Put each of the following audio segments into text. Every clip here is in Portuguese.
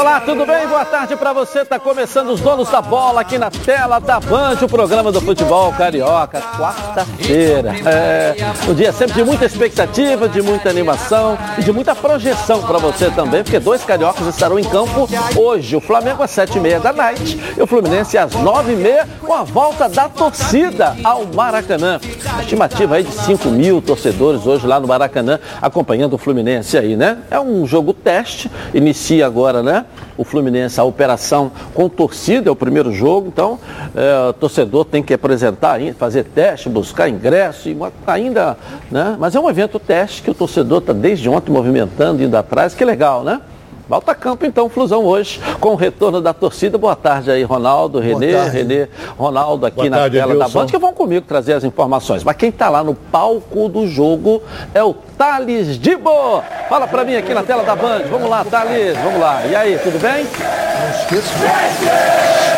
Olá, tudo bem? Boa tarde para você. Tá começando os donos da bola aqui na tela da Band, o programa do futebol carioca, quarta-feira. É um dia sempre de muita expectativa, de muita animação e de muita projeção para você também, porque dois cariocas estarão em campo hoje. O Flamengo às sete e meia da noite e o Fluminense às nove e meia com a volta da torcida ao Maracanã. Estimativa aí de 5 mil torcedores hoje lá no Maracanã acompanhando o Fluminense aí, né? É um jogo teste, inicia agora, né? O Fluminense, a operação com torcida, é o primeiro jogo, então é, o torcedor tem que apresentar, fazer teste, buscar ingresso, e ainda, né? Mas é um evento teste que o torcedor está desde ontem movimentando, indo atrás, que legal, né? Volta a campo então, Flusão hoje, com o retorno da torcida. Boa tarde aí, Ronaldo, Renê, Renê, Ronaldo aqui Boa na tarde, tela Wilson. da Band, que vão comigo trazer as informações. Mas quem está lá no palco do jogo é o Thales Dibo. Fala para mim aqui na tela da Band. Vamos lá, Thales, vamos lá. E aí, tudo bem? Não esqueço.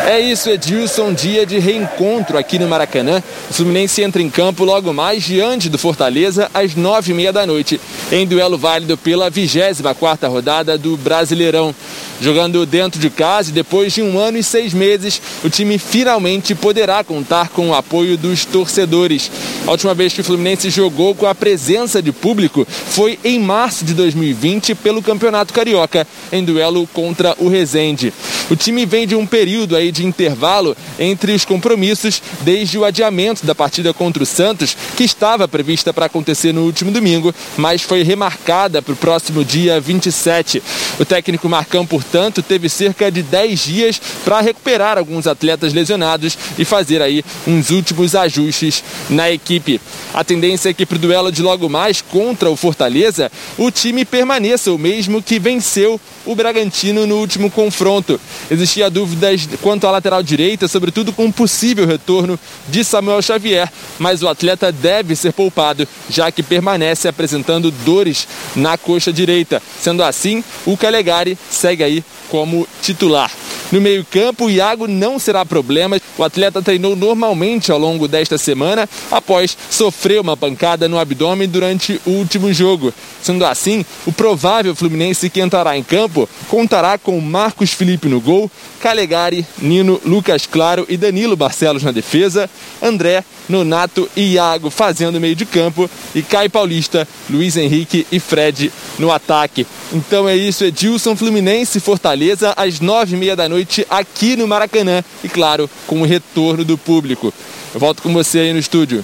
É isso, Edilson, dia de reencontro aqui no Maracanã. O Fluminense entra em campo logo mais diante do Fortaleza às nove e meia da noite, em duelo válido pela 24 quarta rodada do Brasileirão. Jogando dentro de casa e depois de um ano e seis meses, o time finalmente poderá contar com o apoio dos torcedores. A última vez que o Fluminense jogou com a presença de público foi em março de 2020 pelo Campeonato Carioca, em duelo contra o Resende. O time vem de um período aí de intervalo entre os compromissos, desde o adiamento da partida contra o Santos, que estava prevista para acontecer no último domingo, mas foi remarcada para o próximo dia 27. O técnico Marcão, portanto, teve cerca de 10 dias para recuperar alguns atletas lesionados e fazer aí uns últimos ajustes na equipe. A tendência é que para o duelo de logo mais contra o Fortaleza, o time permaneça o mesmo que venceu o Bragantino no último confronto. Existia dúvidas quanto à lateral direita, sobretudo com um possível retorno de Samuel Xavier, mas o atleta deve ser poupado, já que permanece apresentando dores na coxa direita. Sendo assim, o Calegari segue aí como titular. No meio-campo, Iago não será problema. O atleta treinou normalmente ao longo desta semana após sofrer uma pancada no abdômen durante o último jogo. Sendo assim, o provável Fluminense que entrará em campo contará com Marcos Felipe no gol, Calegari, Nino, Lucas Claro e Danilo Barcelos na defesa, André, Nonato e Iago fazendo meio de campo e Caio Paulista, Luiz Henrique e Fred no ataque. Então é isso, Edilson Fluminense Fortaleza às nove e meia da noite aqui no Maracanã e claro, com o retorno do público. Eu volto com você aí no estúdio.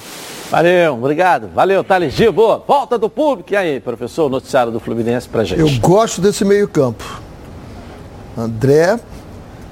Valeu, obrigado. Valeu, Thales Boa. Volta do público. E aí, professor, o noticiário do Fluminense pra gente. Eu gosto desse meio-campo. André,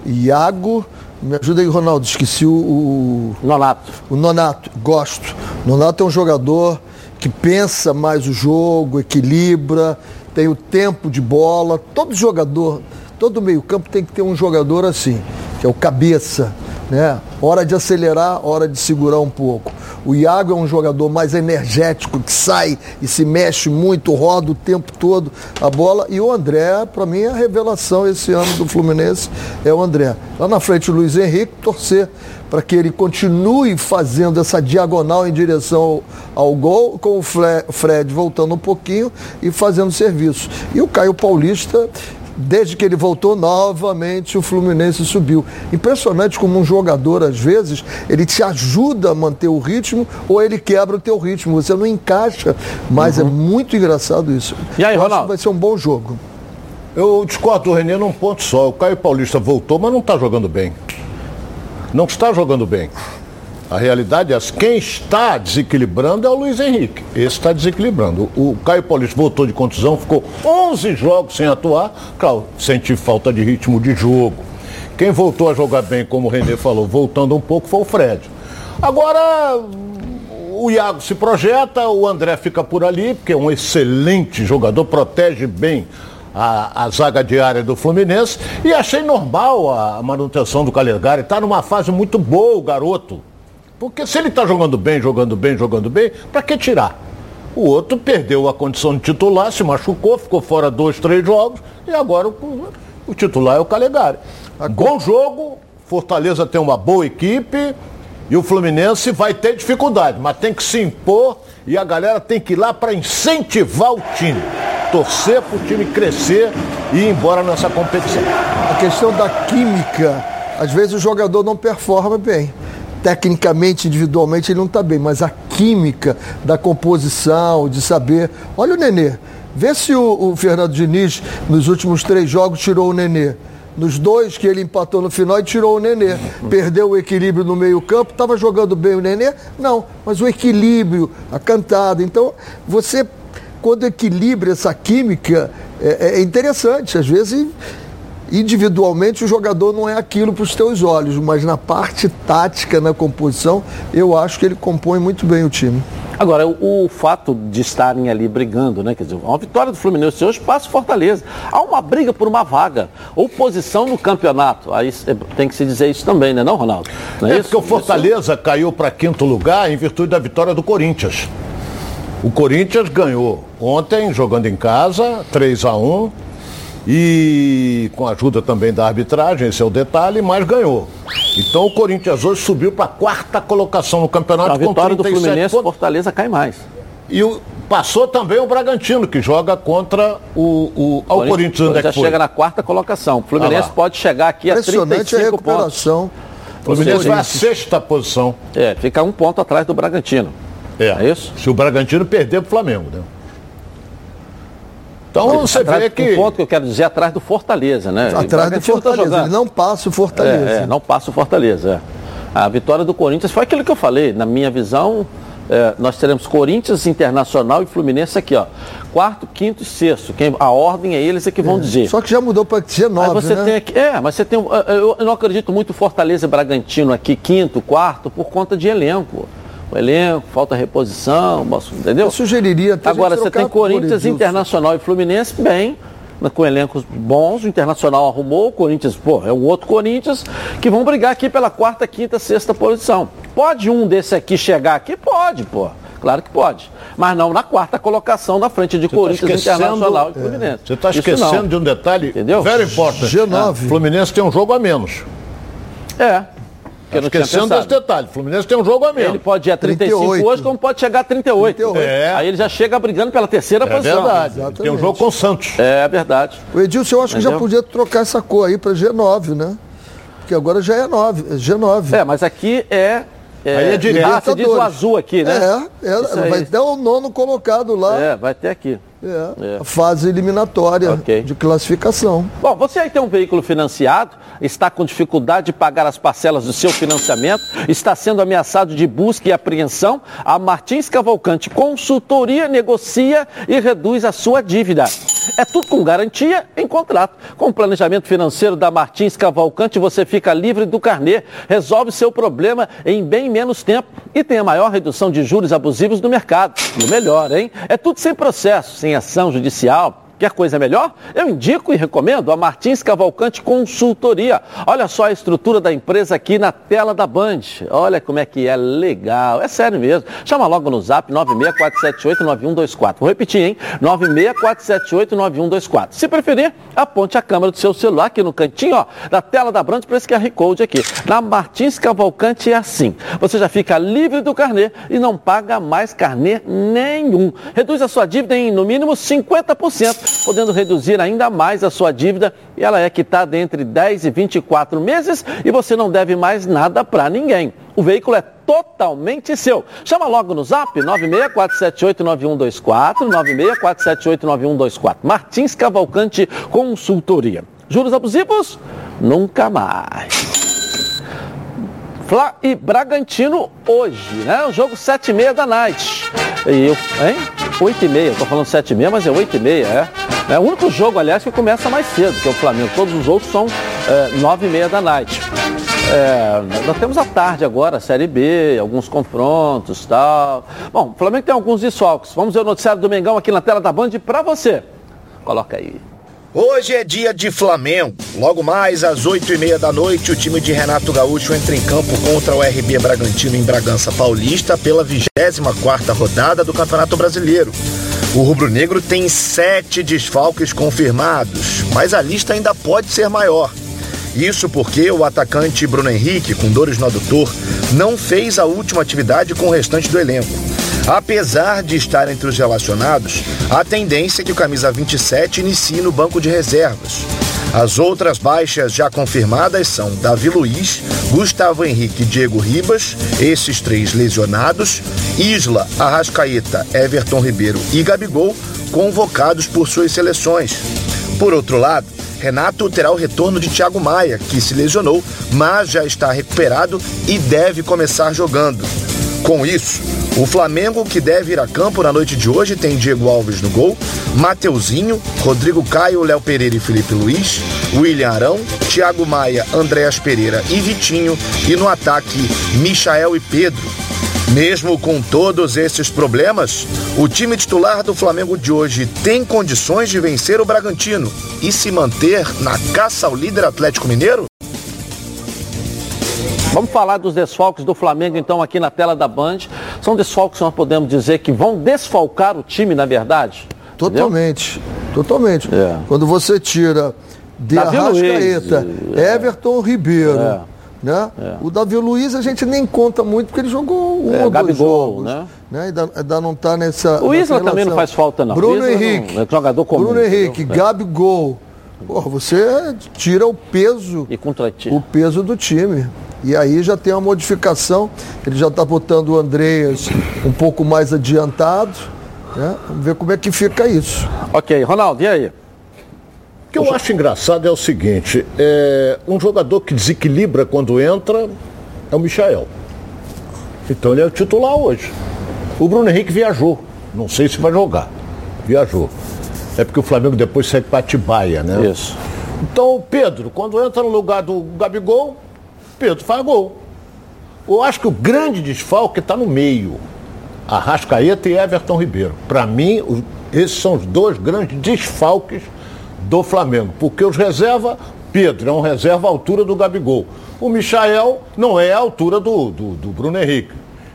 Iago. Me ajuda aí, Ronaldo. Esqueci o, o. Nonato. O Nonato. Gosto. Nonato é um jogador que pensa mais o jogo, equilibra, tem o tempo de bola. Todo jogador, todo meio-campo tem que ter um jogador assim, que é o cabeça né? Hora de acelerar, hora de segurar um pouco. O Iago é um jogador mais energético, que sai e se mexe muito, roda o tempo todo a bola. E o André, para mim, é a revelação esse ano do Fluminense é o André. Lá na frente, o Luiz Henrique, torcer para que ele continue fazendo essa diagonal em direção ao, ao gol, com o Fred voltando um pouquinho e fazendo serviço. E o Caio Paulista, desde que ele voltou novamente, o Fluminense subiu. Impressionante como um jogador, às vezes, ele te ajuda a manter o ritmo ou ele quebra o teu ritmo. Você não encaixa, mas é uhum. é muito engraçado isso. E aí, Ronaldo? vai ser um bom jogo. Eu discordo do Renê num ponto só. O Caio Paulista voltou, mas não está jogando bem. Não está jogando bem. A realidade é essa. Quem está desequilibrando é o Luiz Henrique. Esse está desequilibrando. O Caio Paulista voltou de contusão, ficou 11 jogos sem atuar. Claro, senti falta de ritmo de jogo. Quem voltou a jogar bem, como o Renê falou, voltando um pouco, foi o Fred. Agora, o Iago se projeta, o André fica por ali, porque é um excelente jogador, protege bem a, a, zaga diária do Fluminense e achei normal a manutenção do Calegari. Está numa fase muito boa o garoto. Porque se ele está jogando bem, jogando bem, jogando bem, para que tirar? O outro perdeu a condição de titular, se machucou, ficou fora dois, três jogos, e agora o, o titular é o Calegari. Bom jogo, Fortaleza tem uma boa equipe e o Fluminense vai ter dificuldade, mas tem que se impor e a galera tem que ir lá para incentivar o time. torcer para o time crescer e ir embora nessa competição. A questão da química, às vezes o jogador não performa bem. Tecnicamente, individualmente, ele não está bem, mas a química da composição, de saber. Olha o Nenê. Vê se o, o Fernando Diniz, nos últimos três jogos, tirou o Nenê. Nos dois que ele empatou no final e tirou o Nenê. Perdeu o equilíbrio no meio-campo, estava jogando bem o Nenê? Não, mas o equilíbrio, a cantada. Então, você, quando equilibra essa química, é, é interessante. Às vezes, individualmente, o jogador não é aquilo para os teus olhos, mas na parte tática, na composição, eu acho que ele compõe muito bem o time. Agora, o, o, fato de estarem ali brigando, né? Quer dizer, uma vitória do Fluminense hoje passa o Fortaleza. Há uma briga por uma vaga, ou posição no campeonato. Aí tem que se dizer isso também, né, não, Ronaldo? Não é, é porque o Fortaleza isso? caiu para quinto lugar em virtude da vitória do Corinthians. O Corinthians ganhou ontem, jogando em casa, 3 a 1 e com a ajuda também da arbitragem, esse é o detalhe, mas ganhou. Então o Corinthians hoje subiu para a quarta colocação no campeonato. A vitória do Fluminense, pontos. Fortaleza cai mais. E o, passou também o Bragantino, que joga contra o, o ao Corinthians. Corinthians onde é já chega na quarta colocação. O Fluminense ah pode chegar aqui a 35 a recuperação. pontos. O Fluminense vai à sexta posição. É, fica um ponto atrás do Bragantino. É, é isso? Se o Bragantino perder para o Flamengo, né? Então você atrás, vê que. Um ponto que eu quero dizer atrás do Fortaleza, né? Atrás do tá Fortaleza. Tá ele não passa o Fortaleza. É, é, não passa o Fortaleza. É. A vitória do Corinthians foi aquilo que eu falei. Na minha visão, é, nós teremos Corinthians, Internacional e Fluminense aqui, ó. Quarto, quinto e sexto. Quem, a ordem é eles é que vão é, dizer. Só que já mudou para G9, você né? tem aqui, é, mas você tem. Eu, eu não acredito muito Fortaleza e Bragantino aqui, quinto, quarto, por conta de elenco o elenco, falta reposição, entendeu? Eu sugeriria até Agora, você tem Corinthians, Internacional e Fluminense, bem, né, com elencos bons, o Internacional arrumou, o Corinthians, pô, é um outro Corinthians, que vão brigar aqui pela quarta, quinta, sexta posição. Pode um desse aqui chegar aqui? Pode, pô. Claro que pode. Mas não na quarta colocação na frente de Você tá Corinthians, tá Internacional e Fluminense. Você está esquecendo de um detalhe Entendeu? very importante. G9. Fluminense tem um jogo a menos. É. Porque não Esquecendo desse detalhe, o Fluminense tem um jogo a menos. Ele pode ir a 35 38. hoje, como pode chegar a 38. 38. É. Aí ele já chega brigando pela terceira é posição. É verdade. Exatamente. Tem um jogo com o Santos. É verdade. O Edilson, eu acho Entendeu? que já podia trocar essa cor aí para G9, né? Porque agora já é 9, é G9. É, mas aqui é é, aí é direto. Ah, você diz o azul aqui, né? É, é vai ter o nono colocado lá. É, vai ter aqui. É, é. fase eliminatória okay. de classificação. Bom, você aí tem um veículo financiado, está com dificuldade de pagar as parcelas do seu financiamento, está sendo ameaçado de busca e apreensão, a Martins Cavalcante Consultoria negocia e reduz a sua dívida. É tudo com garantia em contrato. Com o planejamento financeiro da Martins Cavalcante, você fica livre do carnê, resolve seu problema em bem menos tempo e tem a maior redução de juros abusivos do mercado. E o melhor, hein? É tudo sem processo, sem ação judicial Quer coisa melhor? Eu indico e recomendo a Martins Cavalcante Consultoria. Olha só a estrutura da empresa aqui na tela da Band. Olha como é que é legal. É sério mesmo. Chama logo no zap 964789124. Vou repetir, hein? 964789124. Se preferir, aponte a câmera do seu celular aqui no cantinho ó, da tela da Band para esse QR Code aqui. Na Martins Cavalcante é assim. Você já fica livre do carnê e não paga mais carnê nenhum. Reduz a sua dívida em no mínimo 50% podendo reduzir ainda mais a sua dívida e ela é quitada entre 10 e 24 meses e você não deve mais nada para ninguém. O veículo é totalmente seu. Chama logo no zap 964789124, 964789124. Martins Cavalcante Consultoria. Juros abusivos? Nunca mais. Fla e Bragantino hoje, né? O jogo 7 e meia da night. E eu, hein? 8 e meia, tô falando 7 e meia, mas é 8 e meia, é. É o único jogo, aliás, que começa mais cedo, que é o Flamengo. Todos os outros são é, 9 e meia da night. É, nós temos a tarde agora, a Série B, alguns confrontos tal. Bom, o Flamengo tem alguns desfalques. Vamos ver o noticiário do Mengão aqui na tela da Band para você. Coloca aí. Hoje é dia de Flamengo. Logo mais às oito e meia da noite, o time de Renato Gaúcho entra em campo contra o RB Bragantino em Bragança Paulista pela 24 quarta rodada do Campeonato Brasileiro. O rubro-negro tem sete desfalques confirmados, mas a lista ainda pode ser maior. Isso porque o atacante Bruno Henrique, com dores no adutor, não fez a última atividade com o restante do elenco. Apesar de estar entre os relacionados, a tendência é que o camisa 27 inicie no banco de reservas. As outras baixas já confirmadas são Davi Luiz, Gustavo Henrique e Diego Ribas, esses três lesionados, Isla, Arrascaeta, Everton Ribeiro e Gabigol, convocados por suas seleções. Por outro lado, Renato terá o retorno de Thiago Maia, que se lesionou, mas já está recuperado e deve começar jogando. Com isso, o Flamengo, que deve ir a campo na noite de hoje, tem Diego Alves no gol, Mateuzinho, Rodrigo Caio, Léo Pereira e Felipe Luiz, William Arão, Thiago Maia, Andréas Pereira e Vitinho, e no ataque, Michael e Pedro. Mesmo com todos esses problemas, o time titular do Flamengo de hoje tem condições de vencer o Bragantino e se manter na caça ao líder Atlético Mineiro? Vamos falar dos desfalques do Flamengo, então, aqui na tela da Band. São desfalques que nós podemos dizer que vão desfalcar o time, na verdade? Totalmente. Entendeu? Totalmente. É. Quando você tira de Arrascaeta, é. Everton Ribeiro. É né? É. O Davi Luiz a gente nem conta muito porque ele jogou um é, ou dois jogos. Né? né? Ainda, ainda não está nessa. O Isla também não faz falta, não. Bruno Henrique. Não, é jogador comum. Bruno Henrique, entendeu? Gabigol. Porra, você tira o peso. E contra o peso do time. E aí já tem uma modificação. Ele já está botando o Andreas um pouco mais adiantado. Né? Vamos ver como é que fica isso. Ok, Ronaldo, e aí? O que eu acho engraçado é o seguinte: é, um jogador que desequilibra quando entra é o Michael. Então ele é o titular hoje. O Bruno Henrique viajou. Não sei se vai jogar. Viajou. É porque o Flamengo depois segue para Atibaia, né? Isso. Então o Pedro, quando entra no lugar do Gabigol, Pedro faz gol. Eu acho que o grande desfalque está no meio. Arrascaeta e Everton Ribeiro. Para mim, esses são os dois grandes desfalques do Flamengo. Porque os reserva, Pedro é um reserva à altura do Gabigol. O Michael não é à altura do, do, do Bruno Henrique.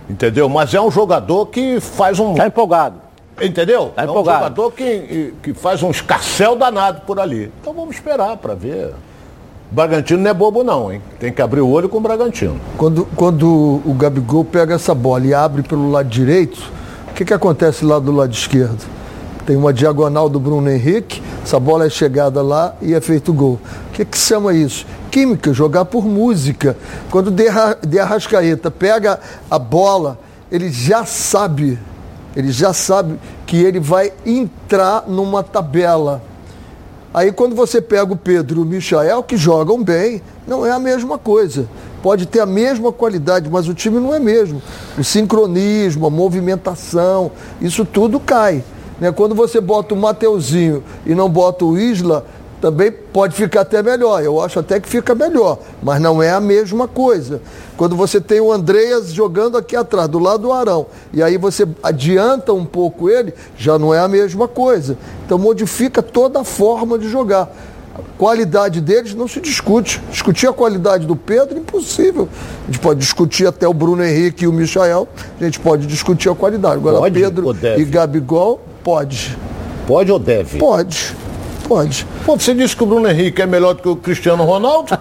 Entendeu? Mas é um jogador que faz um. Está empolgado. Entendeu? Tá empolgado. É um jogador que, que faz um escarcel danado por ali. Então vamos esperar para ver. Bragantino não é bobo não, hein? Tem que abrir o olho com o Bragantino. Quando, quando o Gabigol pega essa bola e abre pelo lado direito, o que, que acontece lá do lado esquerdo? Tem uma diagonal do Bruno Henrique, essa bola é chegada lá e é feito gol. O que, que chama isso? Química, jogar por música. Quando De Arrascaeta pega a bola, ele já sabe, ele já sabe que ele vai entrar numa tabela. Aí quando você pega o Pedro e o Michael, que jogam bem, não é a mesma coisa. Pode ter a mesma qualidade, mas o time não é mesmo. O sincronismo, a movimentação, isso tudo cai. Né? Quando você bota o Mateuzinho e não bota o Isla, também pode ficar até melhor. Eu acho até que fica melhor, mas não é a mesma coisa. Quando você tem o Andreas jogando aqui atrás, do lado do Arão, e aí você adianta um pouco ele, já não é a mesma coisa. Então modifica toda a forma de jogar. A qualidade deles não se discute. Discutir a qualidade do Pedro, impossível. A gente pode discutir até o Bruno Henrique e o Michael, a gente pode discutir a qualidade. Agora, pode, Pedro e Gabigol, Pode. Pode ou deve? Pode. Pode. Pô, você disse que o Bruno Henrique é melhor do que o Cristiano Ronaldo?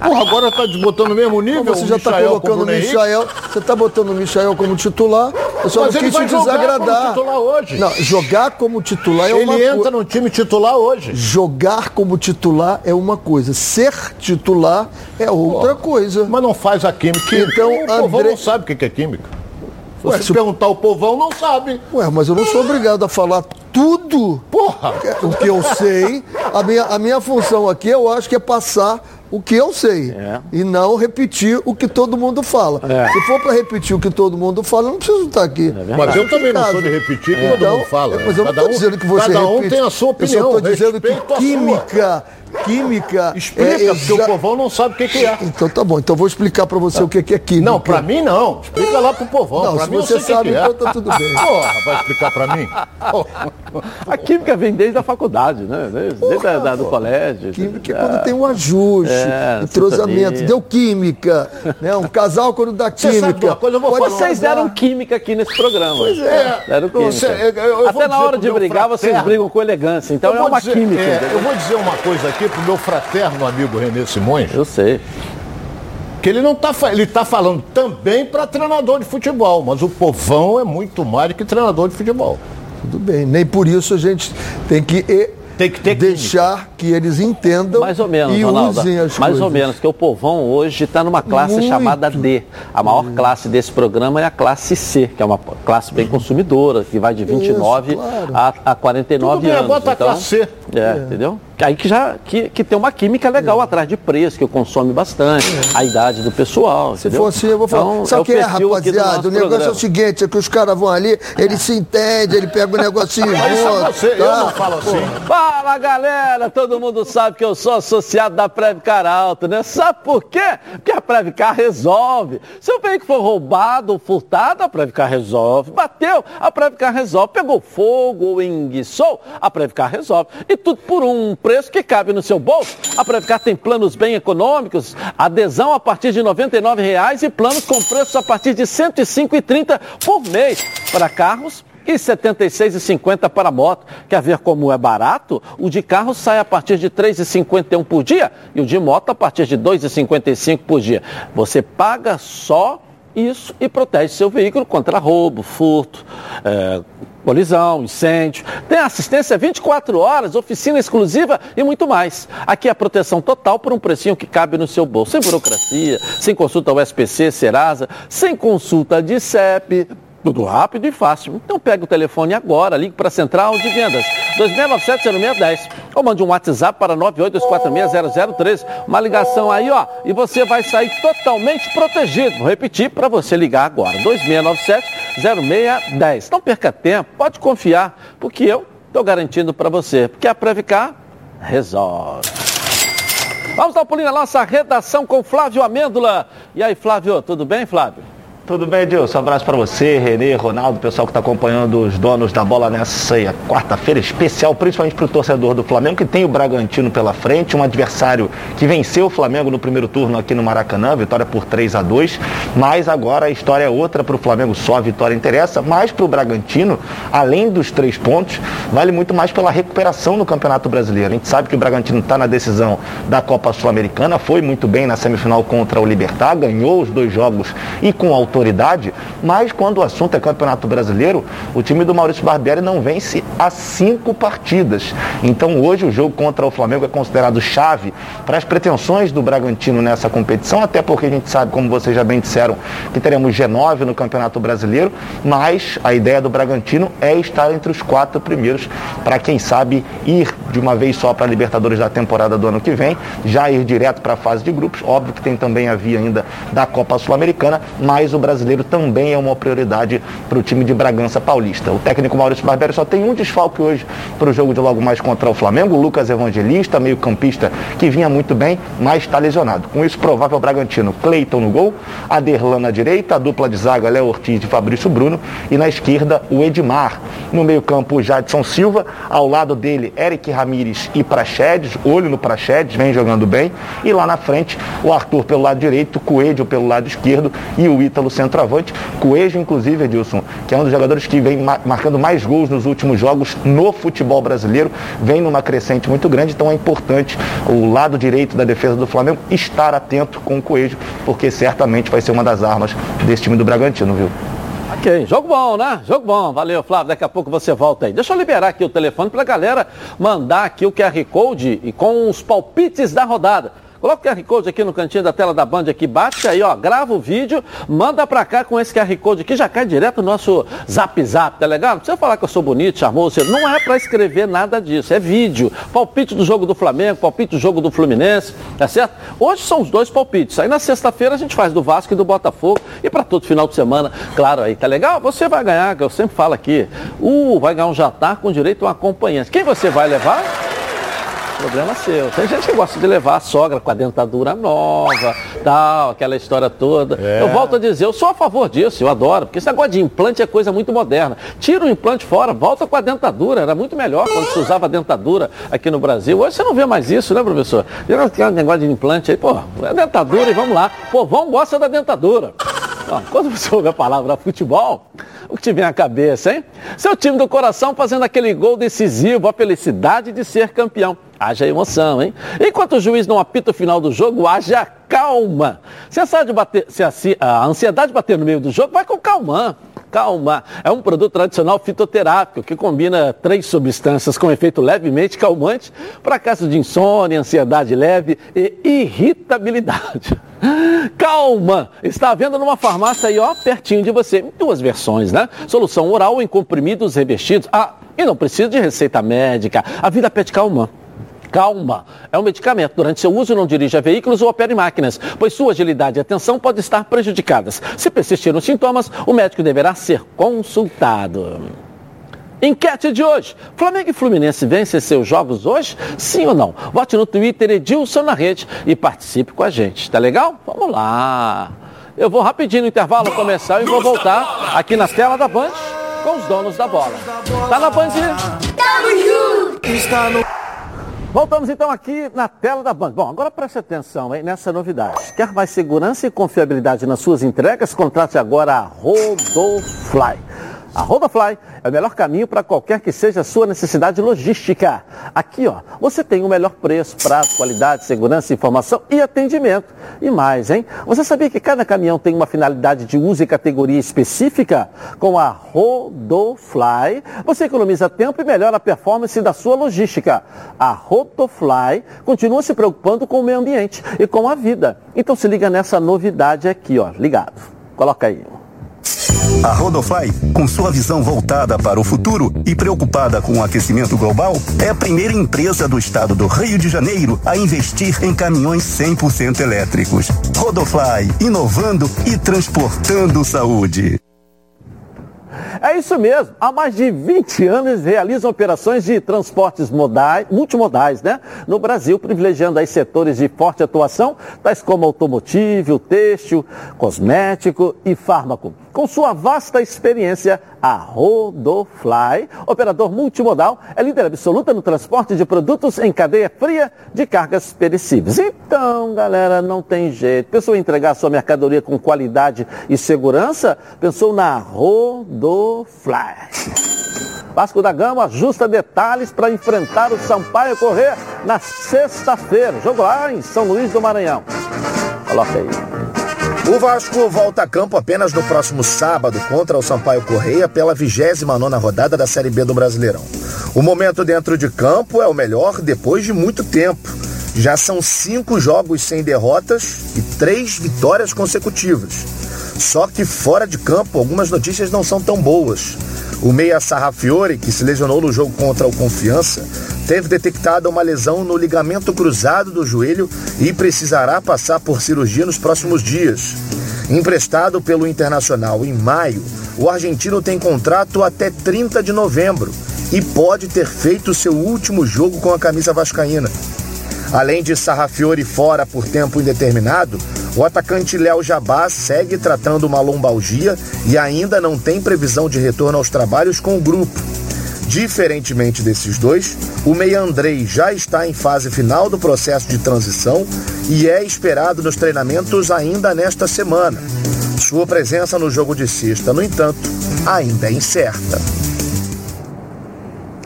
Porra, agora está desbotando o mesmo nível. Mas você já está colocando o Michael. Você está botando o Michael como titular. Eu só Mas não quis te desagradar. Como titular hoje. Não, jogar como titular é uma coisa. Ele entra no time titular hoje. Jogar como titular é uma coisa. Ser titular é outra Pô, coisa. Mas não faz a química. Então, o André... povo não sabe o que é química. Ué, se perguntar o povão, não sabe. Ué, mas eu não sou obrigado a falar tudo. Porra! O que eu sei. A minha, a minha função aqui, eu acho que é passar o que eu sei. É. E não repetir o que todo mundo fala. É. Se for para repetir o que todo mundo fala, eu não preciso estar aqui. É mas eu também não sou de repetir o que todo então, mundo fala. Mas eu não estou um, dizendo que você cada um repite. tem a sua opinião. Eu estou dizendo que química química. Explica, é, porque o povão não sabe o que, que, é. Então tá bom, então vou explicar para você tá. o que, que é química. Não, para mim não. Explica lá pro povão. Não, pra se mim você sabe, que é. então tá tudo bem. Porra, vai explicar para mim? a química vem desde a faculdade, né? Desde, Porra, desde a, da, do colégio. Química é quando tem um ajuste, é, entrosamento. Deu química. Né? Um casal quando dá química. Coisa, vocês deram química aqui nesse programa. Pois é. Deram química. Você, eu, eu Até na hora de brigar, fraterno. vocês brigam com elegância. Então é uma dizer, química. É, eu vou dizer uma coisa aqui pro meu fraterno amigo Renê Simões. Eu sei. que ele não está ele está falando também para treinador de futebol, mas o povão é muito mais do que treinador de futebol. Tudo bem, nem por isso a gente tem que tem que ter deixar que eles entendam mais ou menos, e Ronaldo, usem as mais coisas. ou menos, que o povão hoje está numa classe Muito. chamada D. A maior classe desse programa é a classe C, que é uma classe bem consumidora, que vai de 29 claro. a, a 49 Tudo bem, anos. bota a classe C. É, entendeu? Aí que já que, que tem uma química legal atrás de preço, que consome bastante, a idade do pessoal. Se entendeu? for assim, eu vou falar. Então, Sabe é o que é, do rapaziada? O negócio é programa. o seguinte, é que os caras vão ali, eles se entendem, ele pega o negocinho Mas isso é junto, você, eu tá? não falo assim. Fala galera, todo mundo sabe que eu sou associado da Previcar Alto, né? Sabe por quê? Porque a Previcar resolve. Se o veículo for roubado ou furtado, a Previcar resolve. Bateu, a Previcar resolve. Pegou fogo ou enguiçou, a Previcar resolve. E tudo por um preço que cabe no seu bolso. A Previcar tem planos bem econômicos, adesão a partir de 99 reais e planos com preços a partir de R$ 105,30 por mês para carros e R$ 76,50 para moto. Quer ver como é barato? O de carro sai a partir de R$ 3,51 por dia e o de moto a partir de R$ 2,55 por dia. Você paga só isso e protege seu veículo contra roubo, furto, é, colisão, incêndio. Tem assistência 24 horas, oficina exclusiva e muito mais. Aqui é proteção total por um precinho que cabe no seu bolso. Sem burocracia, sem consulta ao SPC, Serasa, sem consulta de CEP. Tudo rápido e fácil. Então pega o telefone agora, ligue para a Central de Vendas 2697-0610 ou mande um WhatsApp para 982460013. Uma ligação aí, ó, e você vai sair totalmente protegido. Vou repetir para você ligar agora. 2697-0610. Não perca tempo, pode confiar, porque eu estou garantindo para você. Porque a Previcar resolve. Vamos dar um pulinho na nossa redação com Flávio Amêndola. E aí, Flávio, tudo bem, Flávio? Tudo bem, Edilson? Um abraço para você, Renê, Ronaldo, pessoal que está acompanhando os donos da bola nessa quarta-feira especial, principalmente para o torcedor do Flamengo, que tem o Bragantino pela frente, um adversário que venceu o Flamengo no primeiro turno aqui no Maracanã, vitória por 3 a 2 mas agora a história é outra para o Flamengo, só a vitória interessa, mas para o Bragantino, além dos três pontos, vale muito mais pela recuperação no Campeonato Brasileiro. A gente sabe que o Bragantino está na decisão da Copa Sul-Americana, foi muito bem na semifinal contra o Libertar, ganhou os dois jogos e com autoridade, mas quando o assunto é Campeonato Brasileiro, o time do Maurício Barbieri não vence há cinco partidas. Então hoje o jogo contra o Flamengo é considerado chave para as pretensões do Bragantino nessa competição, até porque a gente sabe, como vocês já bem disseram, que teremos G9 no Campeonato Brasileiro, mas a ideia do Bragantino é estar entre os quatro primeiros para quem sabe ir de uma vez só para a Libertadores da temporada do ano que vem, já ir direto para a fase de grupos. Óbvio que tem também a via ainda da Copa Sul-Americana, mas o brasileiro também é uma prioridade para o time de Bragança Paulista. O técnico Maurício Barbieri só tem um desfalque hoje para o jogo de logo mais contra o Flamengo, o Lucas Evangelista, meio campista que vinha muito bem, mas está lesionado. Com isso, provável Bragantino, Cleiton no gol, Aderlan na direita, a dupla de zaga Léo Ortiz e Fabrício Bruno e na esquerda o Edmar. No meio campo, o Jadson Silva, ao lado dele, Eric Ramires e Praxedes, olho no Praxedes, vem jogando bem. E lá na frente, o Arthur pelo lado direito, Coelho pelo lado esquerdo e o Ítalo centroavante. Coelho, inclusive, Edilson, que é um dos jogadores que vem ma- marcando mais gols nos últimos jogos no futebol brasileiro, vem numa crescente muito grande, então é importante o lado direito da defesa do Flamengo estar atento com o Coelho, porque certamente vai ser uma das armas desse time do Bragantino, viu? Ok, jogo bom, né? Jogo bom. Valeu, Flávio. Daqui a pouco você volta aí. Deixa eu liberar aqui o telefone pra galera mandar aqui o QR Code e com os palpites da rodada. Coloca o QR Code aqui no cantinho da tela da Band aqui, bate aí, ó, grava o vídeo, manda pra cá com esse QR Code aqui, já cai direto no nosso Zap Zap, tá legal? Não precisa falar que eu sou bonito, charmoso, não é pra escrever nada disso, é vídeo. Palpite do jogo do Flamengo, palpite do jogo do Fluminense, tá certo? Hoje são os dois palpites. Aí na sexta-feira a gente faz do Vasco e do Botafogo e pra todo final de semana, claro aí, tá legal? Você vai ganhar, que eu sempre falo aqui, uh, vai ganhar um jantar com direito a um acompanhante. Quem você vai levar? Problema seu. Tem gente que gosta de levar a sogra com a dentadura nova, tal, aquela história toda. Eu volto a dizer, eu sou a favor disso, eu adoro, porque esse negócio de implante é coisa muito moderna. Tira o implante fora, volta com a dentadura. Era muito melhor quando se usava a dentadura aqui no Brasil. Hoje você não vê mais isso, né, professor? Vira aquele negócio de implante aí, pô, é dentadura e vamos lá. Pô, vão gosta da dentadura. Quando você ouve a palavra futebol, o que te vem à cabeça, hein? Seu time do coração fazendo aquele gol decisivo, a felicidade de ser campeão. Haja emoção, hein? Enquanto o juiz não apita o final do jogo, haja calma. Se a, bater, se a, a ansiedade bater no meio do jogo, vai com calma. Calma. É um produto tradicional fitoterápico que combina três substâncias com efeito levemente calmante para casos de insônia, ansiedade leve e irritabilidade. Calma! Está à venda numa farmácia aí, ó, pertinho de você. Duas versões, né? Solução oral em comprimidos revestidos. Ah, e não precisa de receita médica. A vida pede calma calma. É um medicamento. Durante seu uso, não dirija veículos ou opere máquinas, pois sua agilidade e atenção podem estar prejudicadas. Se persistirem os sintomas, o médico deverá ser consultado. Enquete de hoje. Flamengo e Fluminense vencem seus jogos hoje? Sim ou não? Vote no Twitter Edilson na rede e participe com a gente. Tá legal? Vamos lá. Eu vou rapidinho no intervalo começar e vou voltar aqui na tela da Band com os donos da bola. Tá na Band? Tamo junto! Voltamos então aqui na tela da Band. Bom, agora preste atenção hein, nessa novidade. Quer mais segurança e confiabilidade nas suas entregas? Contrate agora a Rodofly. A Rodafly é o melhor caminho para qualquer que seja a sua necessidade logística. Aqui, ó, você tem o melhor preço, prazo, qualidade, segurança, informação e atendimento. E mais, hein? Você sabia que cada caminhão tem uma finalidade de uso e categoria específica? Com a Rodofly, você economiza tempo e melhora a performance da sua logística. A Rodofly continua se preocupando com o meio ambiente e com a vida. Então se liga nessa novidade aqui, ó, ligado. Coloca aí. A Rodofly, com sua visão voltada para o futuro e preocupada com o aquecimento global, é a primeira empresa do estado do Rio de Janeiro a investir em caminhões 100% elétricos. Rodofly, inovando e transportando saúde. É isso mesmo. Há mais de 20 anos realizam operações de transportes modais, multimodais, né? No Brasil, privilegiando aí setores de forte atuação, tais como automotivo, têxtil, cosmético e fármaco. Com sua vasta experiência, a Rodofly, operador multimodal, é líder absoluta no transporte de produtos em cadeia fria de cargas perecíveis. Então, galera, não tem jeito. Pensou em entregar sua mercadoria com qualidade e segurança? Pensou na Rodofly. Vasco da Gama ajusta detalhes para enfrentar o Sampaio Correr na sexta-feira. Jogo lá em São Luís do Maranhão. Coloca aí. O Vasco volta a campo apenas no próximo sábado contra o Sampaio Correia pela 29 rodada da Série B do Brasileirão. O momento dentro de campo é o melhor depois de muito tempo. Já são cinco jogos sem derrotas e três vitórias consecutivas. Só que fora de campo, algumas notícias não são tão boas. O meia Sarrafiore, que se lesionou no jogo contra o Confiança, teve detectada uma lesão no ligamento cruzado do joelho e precisará passar por cirurgia nos próximos dias. Emprestado pelo Internacional em maio, o argentino tem contrato até 30 de novembro e pode ter feito seu último jogo com a camisa vascaína. Além de Sarrafiore fora por tempo indeterminado, o atacante Léo Jabá segue tratando uma lombalgia e ainda não tem previsão de retorno aos trabalhos com o grupo. Diferentemente desses dois, o Meia Andrei já está em fase final do processo de transição e é esperado nos treinamentos ainda nesta semana. Sua presença no jogo de sexta, no entanto, ainda é incerta.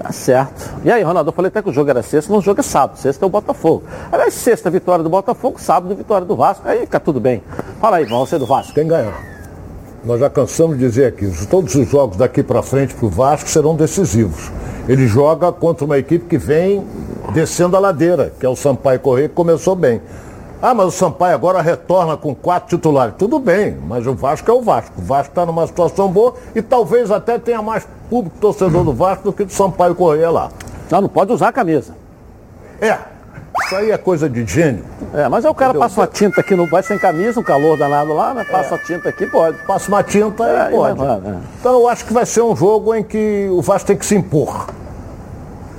Tá certo. E aí, Ronaldo, eu falei até que o jogo era sexta, não o jogo é sábado. Sexta é o Botafogo. Aliás, sexta vitória do Botafogo, sábado vitória do Vasco. Aí fica tudo bem. Fala aí, você do Vasco. Quem ganhou? Nós já cansamos de dizer aqui, todos os jogos daqui para frente para o Vasco serão decisivos. Ele joga contra uma equipe que vem descendo a ladeira, que é o Sampaio Correia, que começou bem. Ah, mas o Sampaio agora retorna com quatro titulares. Tudo bem, mas o Vasco é o Vasco. O Vasco está numa situação boa e talvez até tenha mais público torcedor do Vasco do que do Sampaio Correia lá. Não, não pode usar a camisa. É, isso aí é coisa de gênio. É, mas aí o cara Entendeu? passa uma tinta aqui, não vai sem camisa, um calor danado lá, né? Passa é. a tinta aqui, pode. Passa uma tinta é, e pode. É. Então eu acho que vai ser um jogo em que o Vasco tem que se impor.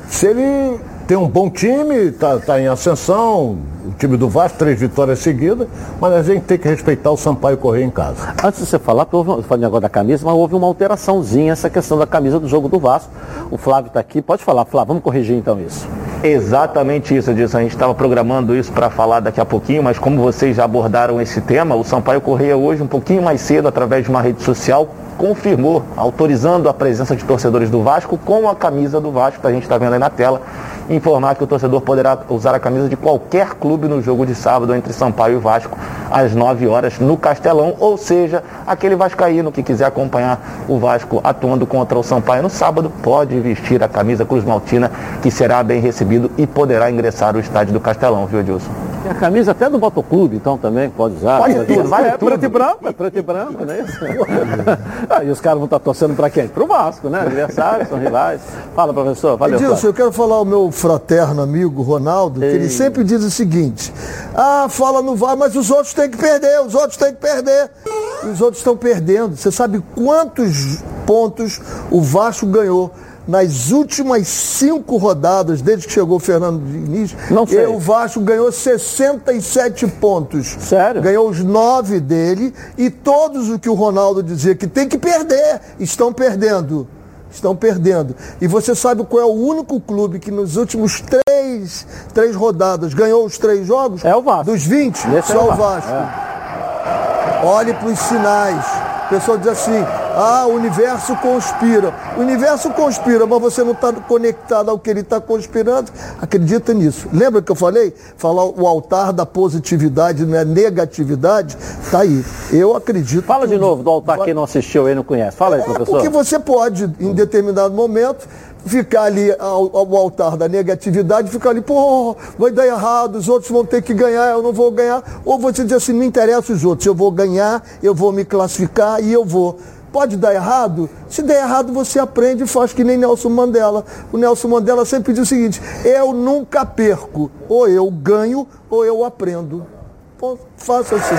Se ele tem um bom time, está tá em ascensão, o time do Vasco, três vitórias seguidas, mas a gente tem que respeitar o Sampaio correr em casa. Antes de você falar, houve, falando agora da camisa, mas houve uma alteraçãozinha essa questão da camisa do jogo do Vasco. O Flávio está aqui, pode falar, Flávio, vamos corrigir então isso. Exatamente isso, Edilson. A gente estava programando isso para falar daqui a pouquinho, mas como vocês já abordaram esse tema, o Sampaio Correia hoje, um pouquinho mais cedo, através de uma rede social, confirmou, autorizando a presença de torcedores do Vasco com a camisa do Vasco, que a gente está vendo aí na tela informar que o torcedor poderá usar a camisa de qualquer clube no jogo de sábado entre Sampaio e Vasco às 9 horas no Castelão, ou seja, aquele vascaíno que quiser acompanhar o Vasco atuando contra o Sampaio no sábado, pode vestir a camisa Cruz Maltina, que será bem recebido e poderá ingressar no estádio do Castelão, viu, Edilson? Tem a camisa até do Motoclube, então também pode usar. Pode tudo, vale é, tudo. preto e branco, é preto e branco, né? ah, e os caras vão estar torcendo para quem? Pro Vasco, né? Adversários, são rivais. Fala, professor. Valeu, Edilson, Flávio. eu quero falar ao meu fraterno amigo Ronaldo, que ele Ei. sempre diz o seguinte: ah, fala no VAR, mas os outros têm que perder, os outros têm que perder. E os outros estão perdendo. Você sabe quantos pontos o Vasco ganhou? Nas últimas cinco rodadas, desde que chegou o Fernando Diniz, o Vasco ganhou 67 pontos. Sério? Ganhou os nove dele e todos o que o Ronaldo dizia que tem que perder, estão perdendo. Estão perdendo. E você sabe qual é o único clube que nos últimos três, três rodadas ganhou os três jogos? É o Vasco. Dos 20, Esse é só o o Vasco, Vasco. Olhe para os sinais. O pessoal diz assim, ah, o universo conspira. O universo conspira, mas você não está conectado ao que ele está conspirando. Acredita nisso. Lembra que eu falei? Falar o altar da positividade, não é negatividade? Está aí. Eu acredito. Fala de novo do altar, quem não assistiu aí não conhece. Fala aí, é professor. porque você pode, em determinado momento, ficar ali ao, ao altar da negatividade, ficar ali, pô, vai dar errado, os outros vão ter que ganhar, eu não vou ganhar. Ou você diz assim, não interessa os outros, eu vou ganhar, eu vou me classificar e eu vou. Pode dar errado? Se der errado, você aprende e faz que nem Nelson Mandela. O Nelson Mandela sempre diz o seguinte: eu nunca perco. Ou eu ganho, ou eu aprendo. Faça assim.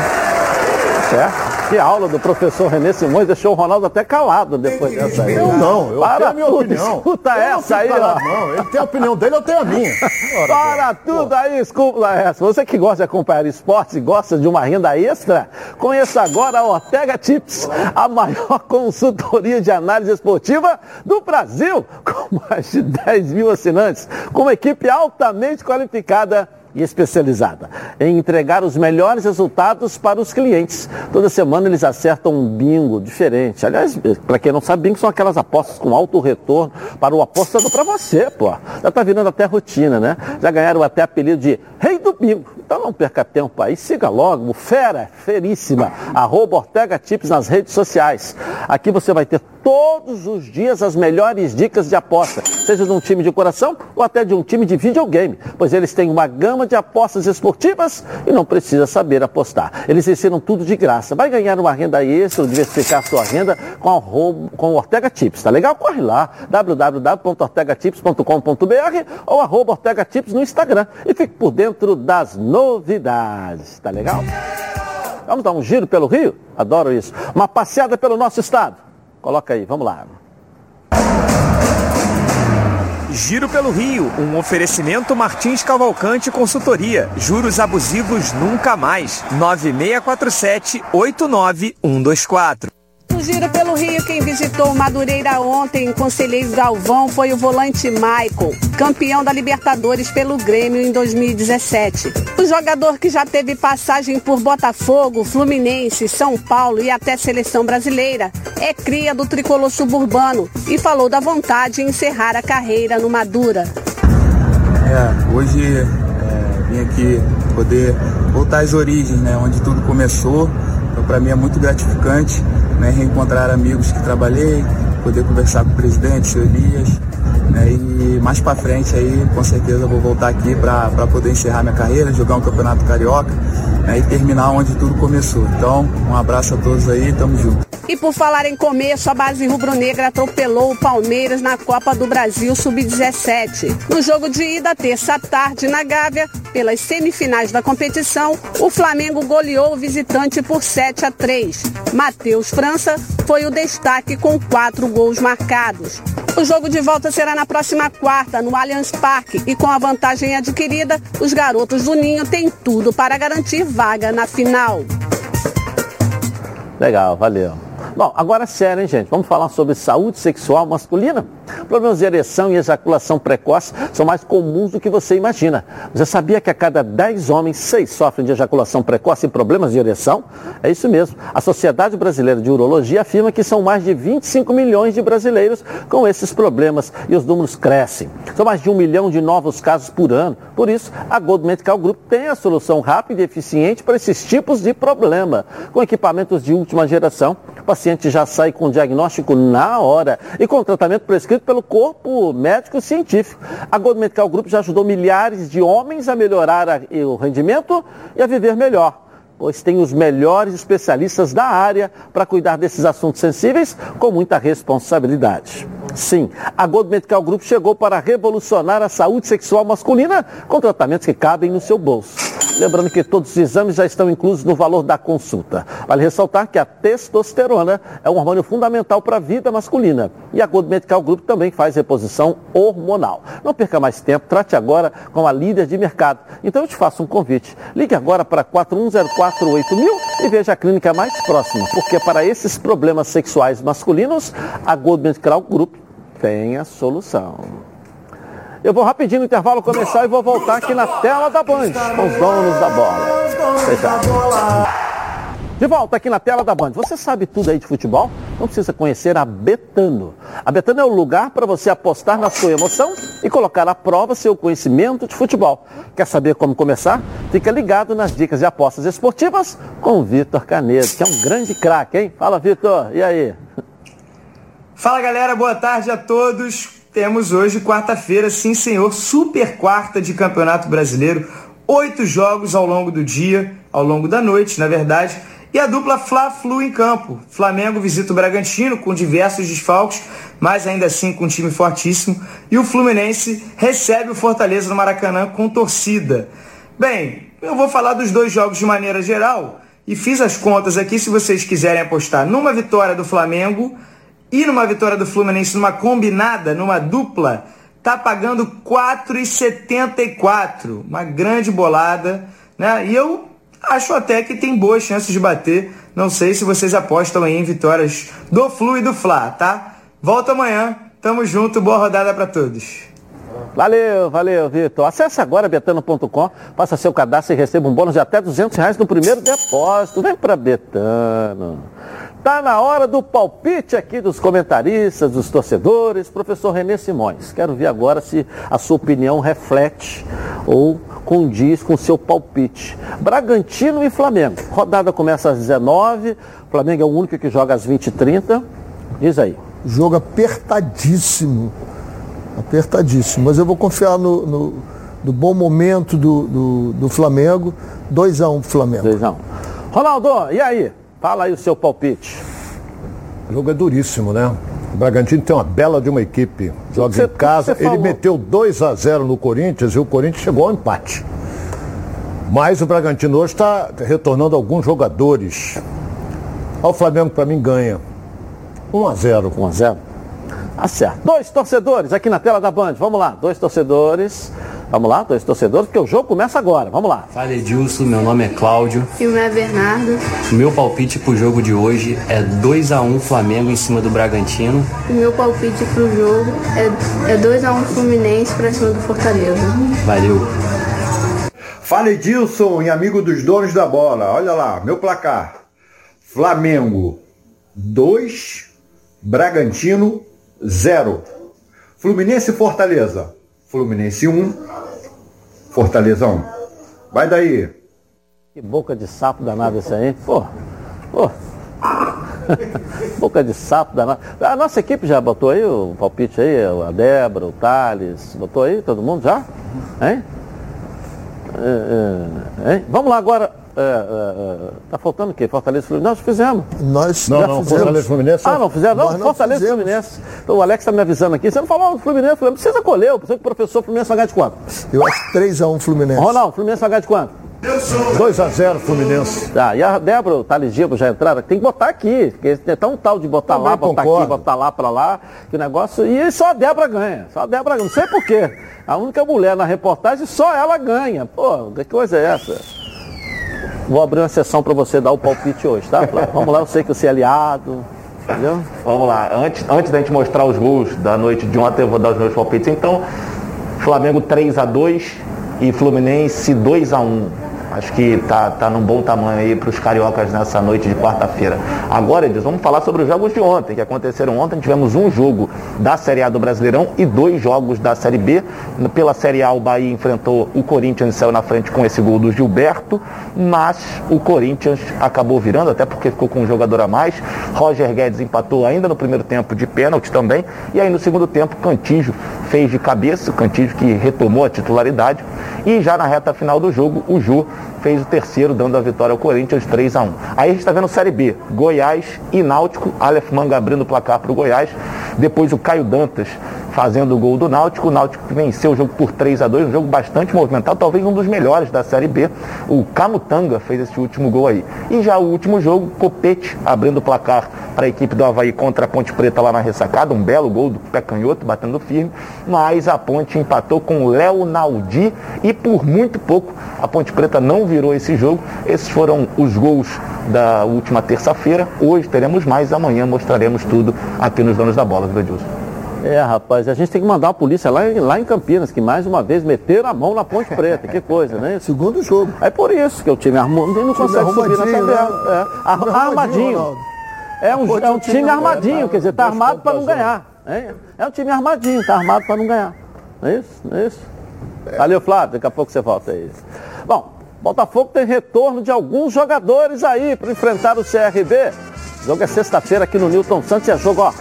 Certo? Que aula do professor Renê Simões deixou o Ronaldo até calado depois dessa aí. Eu não, eu Para tenho a minha tudo, opinião. escuta Eu essa aí, ó. Não, ele tem a opinião dele, eu tenho a minha. Ora, Para tudo aí, escuta essa. Você que gosta de acompanhar esportes e gosta de uma renda extra, conheça agora a Ortega Tips, a maior consultoria de análise esportiva do Brasil, com mais de 10 mil assinantes, com uma equipe altamente qualificada e especializada em entregar os melhores resultados para os clientes. Toda semana eles acertam um bingo diferente. Aliás, para quem não sabe, bingo são aquelas apostas com alto retorno para o apostador, para você, pô. Já está virando até rotina, né? Já ganharam até apelido de Rei do Bingo. Então não perca tempo aí, siga logo o Fera, feríssima, arroba Ortega Tips nas redes sociais. Aqui você vai ter todos os dias as melhores dicas de aposta, seja de um time de coração ou até de um time de videogame, pois eles têm uma gama de apostas esportivas e não precisa saber apostar. Eles ensinam tudo de graça. Vai ganhar uma renda extra, diversificar sua renda com, arroba, com o Ortega Tips, tá legal? Corre lá, www.ortegatips.com.br ou arroba Ortega Tips no Instagram e fique por dentro das novidades, tá legal? Vamos dar um giro pelo Rio? Adoro isso. Uma passeada pelo nosso estado. Coloca aí, vamos lá. Giro pelo Rio, um oferecimento Martins Cavalcante Consultoria. Juros abusivos nunca mais. 9647-89124. No Giro pelo Rio, quem visitou Madureira ontem, Conselheiro Galvão, foi o volante Michael, campeão da Libertadores pelo Grêmio em 2017. O jogador que já teve passagem por Botafogo, Fluminense, São Paulo e até seleção brasileira, é cria do tricolor suburbano e falou da vontade em encerrar a carreira no Madura. É, hoje é, vim aqui poder voltar às origens, né, onde tudo começou. Então, para mim é muito gratificante né, reencontrar amigos que trabalhei, poder conversar com o presidente, seu Elias. Né, e mais para frente aí, com certeza, vou voltar aqui para poder encerrar minha carreira, jogar um campeonato carioca né, e terminar onde tudo começou. Então, um abraço a todos aí, tamo junto. E por falar em começo, a base rubro-negra atropelou o Palmeiras na Copa do Brasil Sub-17. No jogo de ida, terça tarde, na Gávea, pelas semifinais da competição, o Flamengo goleou o visitante por 7 a 3. Matheus França foi o destaque com quatro gols marcados. O jogo de volta será na próxima quarta, no Allianz Parque, e com a vantagem adquirida, os garotos do Ninho têm tudo para garantir vaga na final. Legal, valeu. Bom, agora é sério, hein, gente? Vamos falar sobre saúde sexual masculina? Problemas de ereção e ejaculação precoce são mais comuns do que você imagina. Você sabia que a cada 10 homens, 6 sofrem de ejaculação precoce e problemas de ereção? É isso mesmo. A Sociedade Brasileira de Urologia afirma que são mais de 25 milhões de brasileiros com esses problemas e os números crescem. São mais de um milhão de novos casos por ano. Por isso, a Gold Medical Group tem a solução rápida e eficiente para esses tipos de problema. Com equipamentos de última geração, paciente já sai com o diagnóstico na hora e com tratamento prescrito pelo corpo médico científico. A Gold Medical Group já ajudou milhares de homens a melhorar a, o rendimento e a viver melhor pois tem os melhores especialistas da área para cuidar desses assuntos sensíveis com muita responsabilidade. Sim, a Gold Medical Group chegou para revolucionar a saúde sexual masculina com tratamentos que cabem no seu bolso. Lembrando que todos os exames já estão inclusos no valor da consulta. Vale ressaltar que a testosterona é um hormônio fundamental para a vida masculina. E a Gold Medical Group também faz reposição hormonal. Não perca mais tempo, trate agora com a líder de mercado. Então eu te faço um convite. Ligue agora para 41048000 e veja a clínica mais próxima, porque para esses problemas sexuais masculinos, a Gold Medical Group tem a solução. Eu vou rapidinho no intervalo começar e vou voltar aqui na tela da Band com os donos da bola. De volta aqui na tela da Band. Você sabe tudo aí de futebol? Não precisa conhecer a Betano. A Betano é o lugar para você apostar na sua emoção e colocar à prova seu conhecimento de futebol. Quer saber como começar? Fica ligado nas dicas de apostas esportivas com o Vitor Canedo, que é um grande craque, hein? Fala, Vitor. E aí? Fala, galera. Boa tarde a todos. Temos hoje, quarta-feira, sim senhor, super quarta de Campeonato Brasileiro. Oito jogos ao longo do dia, ao longo da noite, na verdade. E a dupla Fla-Flu em campo. Flamengo visita o Bragantino com diversos desfalques, mas ainda assim com um time fortíssimo. E o Fluminense recebe o Fortaleza no Maracanã com torcida. Bem, eu vou falar dos dois jogos de maneira geral e fiz as contas aqui se vocês quiserem apostar numa vitória do Flamengo e numa vitória do Fluminense, numa combinada, numa dupla, tá pagando 4,74. Uma grande bolada, né? E eu acho até que tem boas chances de bater. Não sei se vocês apostam aí em vitórias do Flu e do Fla, tá? Volta amanhã. Tamo junto. Boa rodada para todos. Valeu, valeu, Vitor. Acesse agora betano.com, faça seu cadastro e receba um bônus de até 200 reais no primeiro depósito. Vem para Betano. Tá na hora do palpite aqui dos comentaristas, dos torcedores. Professor Renê Simões, quero ver agora se a sua opinião reflete ou condiz com o seu palpite. Bragantino e Flamengo. Rodada começa às 19 O Flamengo é o único que joga às 20h30. Diz aí. Jogo apertadíssimo. Apertadíssimo. Mas eu vou confiar no, no, no bom momento do, do, do Flamengo. 2x1 um Flamengo. 2x1. Um. Ronaldo, e aí? Fala aí o seu palpite. O jogo é duríssimo, né? O Bragantino tem uma bela de uma equipe. Joga você, em casa. Ele meteu 2 a 0 no Corinthians e o Corinthians chegou ao empate. Mas o Bragantino hoje está retornando alguns jogadores. O Flamengo, para mim, ganha. 1 a 0 1 a 0 Tá certo. Dois torcedores aqui na tela da Band. Vamos lá, dois torcedores. Vamos lá, dois torcedores, porque o jogo começa agora. Vamos lá. Fala Edilson, meu nome é Cláudio. E o meu é Bernardo. O meu palpite pro jogo de hoje é 2 a 1 Flamengo em cima do Bragantino. O meu palpite pro jogo é, é 2 a 1 Fluminense pra cima do Fortaleza. Valeu. Fala Edilson e amigo dos donos da bola. Olha lá, meu placar. Flamengo 2, Bragantino 0. Fluminense e Fortaleza. Fluminense 1, Fortaleza 1. Vai daí. Que boca de sapo danado esse aí, pô. Pô. boca de sapo danado. A nossa equipe já botou aí o palpite aí, a Débora, o Thales, botou aí todo mundo já? Hein? É, é, hein? Vamos lá agora. É, é, é, tá faltando o quê? Fortaleza Fluminense? Nós fizemos. Nós não, não, fizemos. Fortaleza Fluminense. Ah, não fizeram? Não, não Fortaleza fizemos. Fluminense. Então o Alex está me avisando aqui. Você não falou Fluminense, Fluminense. Precisa colher, precisa que o professor Fluminense vai ganhar de quanto? Eu acho 3x1 Fluminense. Ronaldo, Fluminense vai ganhar de quanto? 2x0 Fluminense. Tá, e a Débora, o Thales Diego já entraram, tem que botar aqui, porque é tão tal de botar Também lá, botar concordo. aqui, botar lá pra lá, que o negócio. E só a Débora ganha. Só a Débora ganha. Não sei porquê. A única mulher na reportagem, só ela ganha. Pô, que coisa é essa? Vou abrir uma sessão para você dar o palpite hoje, tá? Vamos lá, eu sei que você é aliado. Entendeu? Vamos lá. Antes, antes da gente mostrar os gols da noite de ontem, eu vou dar os meus palpites. Então, Flamengo 3 a 2 e Fluminense 2 a 1 Acho que tá, tá num bom tamanho aí para os cariocas nessa noite de quarta-feira. Agora, Edson, vamos falar sobre os jogos de ontem, que aconteceram ontem. Tivemos um jogo da Série A do Brasileirão e dois jogos da Série B. Pela Série A, o Bahia enfrentou o Corinthians e saiu na frente com esse gol do Gilberto, mas o Corinthians acabou virando, até porque ficou com um jogador a mais. Roger Guedes empatou ainda no primeiro tempo de pênalti também. E aí no segundo tempo, Cantígio fez de cabeça, o Cantígio que retomou a titularidade. E já na reta final do jogo, o Ju fez o terceiro, dando a vitória ao Corinthians 3 a 1 Aí a gente está vendo Série B, Goiás e Náutico, Aleph Manga abrindo o placar para o Goiás. Depois o Caio Dantas fazendo o gol do Náutico. O Náutico venceu o jogo por 3 a 2 um jogo bastante movimentado, talvez um dos melhores da Série B. O Camutanga fez esse último gol aí. E já o último jogo, Copete abrindo o placar para a equipe do Havaí contra a Ponte Preta lá na ressacada. Um belo gol do pé canhoto, batendo firme. Mas a Ponte empatou com o Léo Naldi e por muito pouco a Ponte Preta não virou esse jogo. Esses foram os gols da última terça-feira. Hoje teremos mais, amanhã mostraremos tudo aqui nos Donos da Bola, Gradilson. É, rapaz, a gente tem que mandar a polícia lá, em- lá em Campinas, que mais uma vez meteram a mão na Ponte Preta. Que coisa, né? Segundo jogo. É por isso que o time armado não consegue subir na arrumadinho, tabela. né? É. Ar- Time armadinho. É um, é um time armadinho, quer dizer, tá armado para não ganhar. hein? É um time armadinho, tá armado para não ganhar. Não é isso? Não é isso? Valeu, Flávio, daqui a pouco você volta aí. Bom, Botafogo tem retorno de alguns jogadores aí para enfrentar o CRB. O jogo é sexta-feira aqui no Newton Santos e é jogo, ó,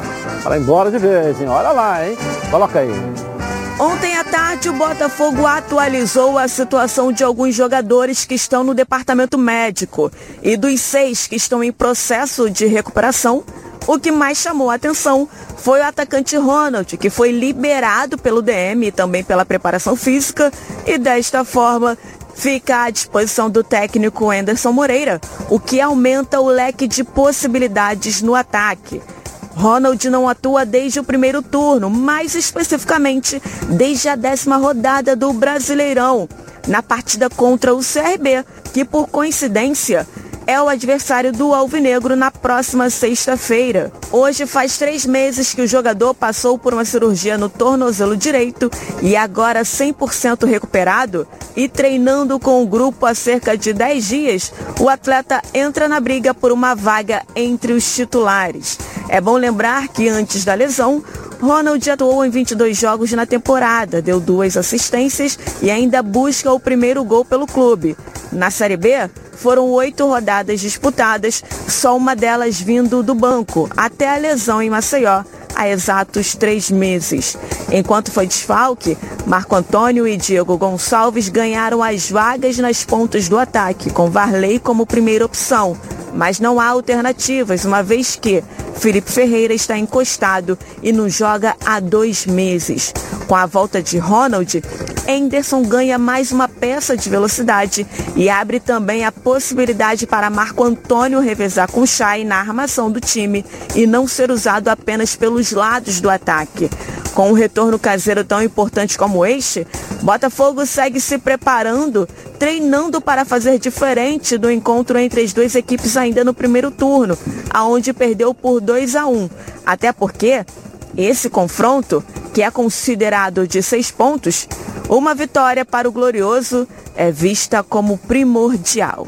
ir embora de vez, hein? Olha lá, hein? Coloca aí. Ontem à tarde, o Botafogo atualizou a situação de alguns jogadores que estão no departamento médico. E dos seis que estão em processo de recuperação, o que mais chamou a atenção foi o atacante Ronald, que foi liberado pelo DM e também pela preparação física, e desta forma fica à disposição do técnico Anderson Moreira, o que aumenta o leque de possibilidades no ataque. Ronald não atua desde o primeiro turno, mais especificamente desde a décima rodada do Brasileirão, na partida contra o CRB, que por coincidência é o adversário do Alvinegro na próxima sexta-feira. Hoje faz três meses que o jogador passou por uma cirurgia no tornozelo direito e agora 100% recuperado e treinando com o grupo há cerca de 10 dias, o atleta entra na briga por uma vaga entre os titulares. É bom lembrar que antes da lesão, Ronald atuou em 22 jogos na temporada, deu duas assistências e ainda busca o primeiro gol pelo clube. Na Série B, foram oito rodadas disputadas, só uma delas vindo do banco, até a lesão em Maceió, há exatos três meses. Enquanto foi desfalque, Marco Antônio e Diego Gonçalves ganharam as vagas nas pontas do ataque, com Varley como primeira opção. Mas não há alternativas, uma vez que Felipe Ferreira está encostado e não joga há dois meses. Com a volta de Ronald, Henderson ganha mais uma peça de velocidade e abre também a possibilidade para Marco Antônio revezar com Chay na armação do time e não ser usado apenas pelos lados do ataque. Com um retorno caseiro tão importante como este, Botafogo segue se preparando, treinando para fazer diferente do encontro entre as duas equipes ainda no primeiro turno, aonde perdeu por 2 a 1. Até porque esse confronto, que é considerado de seis pontos, uma vitória para o Glorioso é vista como primordial.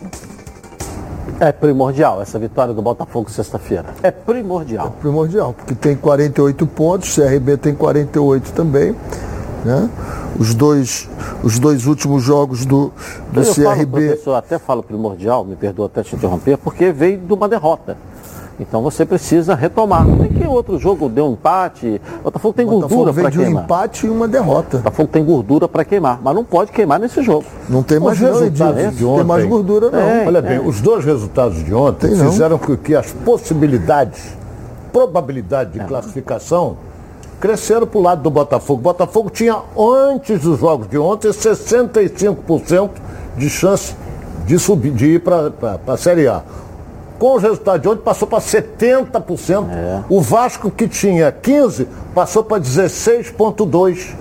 É primordial essa vitória do Botafogo sexta-feira. É primordial. primordial, porque tem 48 pontos, CRB tem 48 também. Né? Os, dois, os dois últimos jogos do, do eu falo, CRB. professor, até falo primordial, me perdoa até te interromper, porque veio de uma derrota. Então você precisa retomar. Não tem que outro jogo deu um empate. O Botafogo tem Botafogo gordura vem para de um queimar. empate e uma derrota. O Botafogo tem gordura para queimar, mas não pode queimar nesse jogo. Não tem mais Edilson. de Não ontem. tem mais gordura, não. É, Olha bem, os dois resultados de ontem Tem fizeram com que as possibilidades, probabilidade de É. classificação, cresceram para o lado do Botafogo. O Botafogo tinha, antes dos jogos de ontem, 65% de chance de subir, de ir para a Série A. Com os resultados de ontem, passou para 70%. É. O Vasco, que tinha 15%, passou para 16,2%.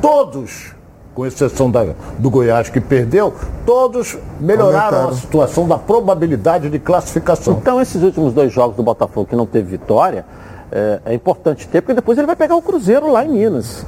Todos com exceção da, do Goiás que perdeu, todos melhoraram Aumentaram. a situação da probabilidade de classificação. Então, esses últimos dois jogos do Botafogo que não teve vitória, é, é importante ter, porque depois ele vai pegar o Cruzeiro lá em Minas.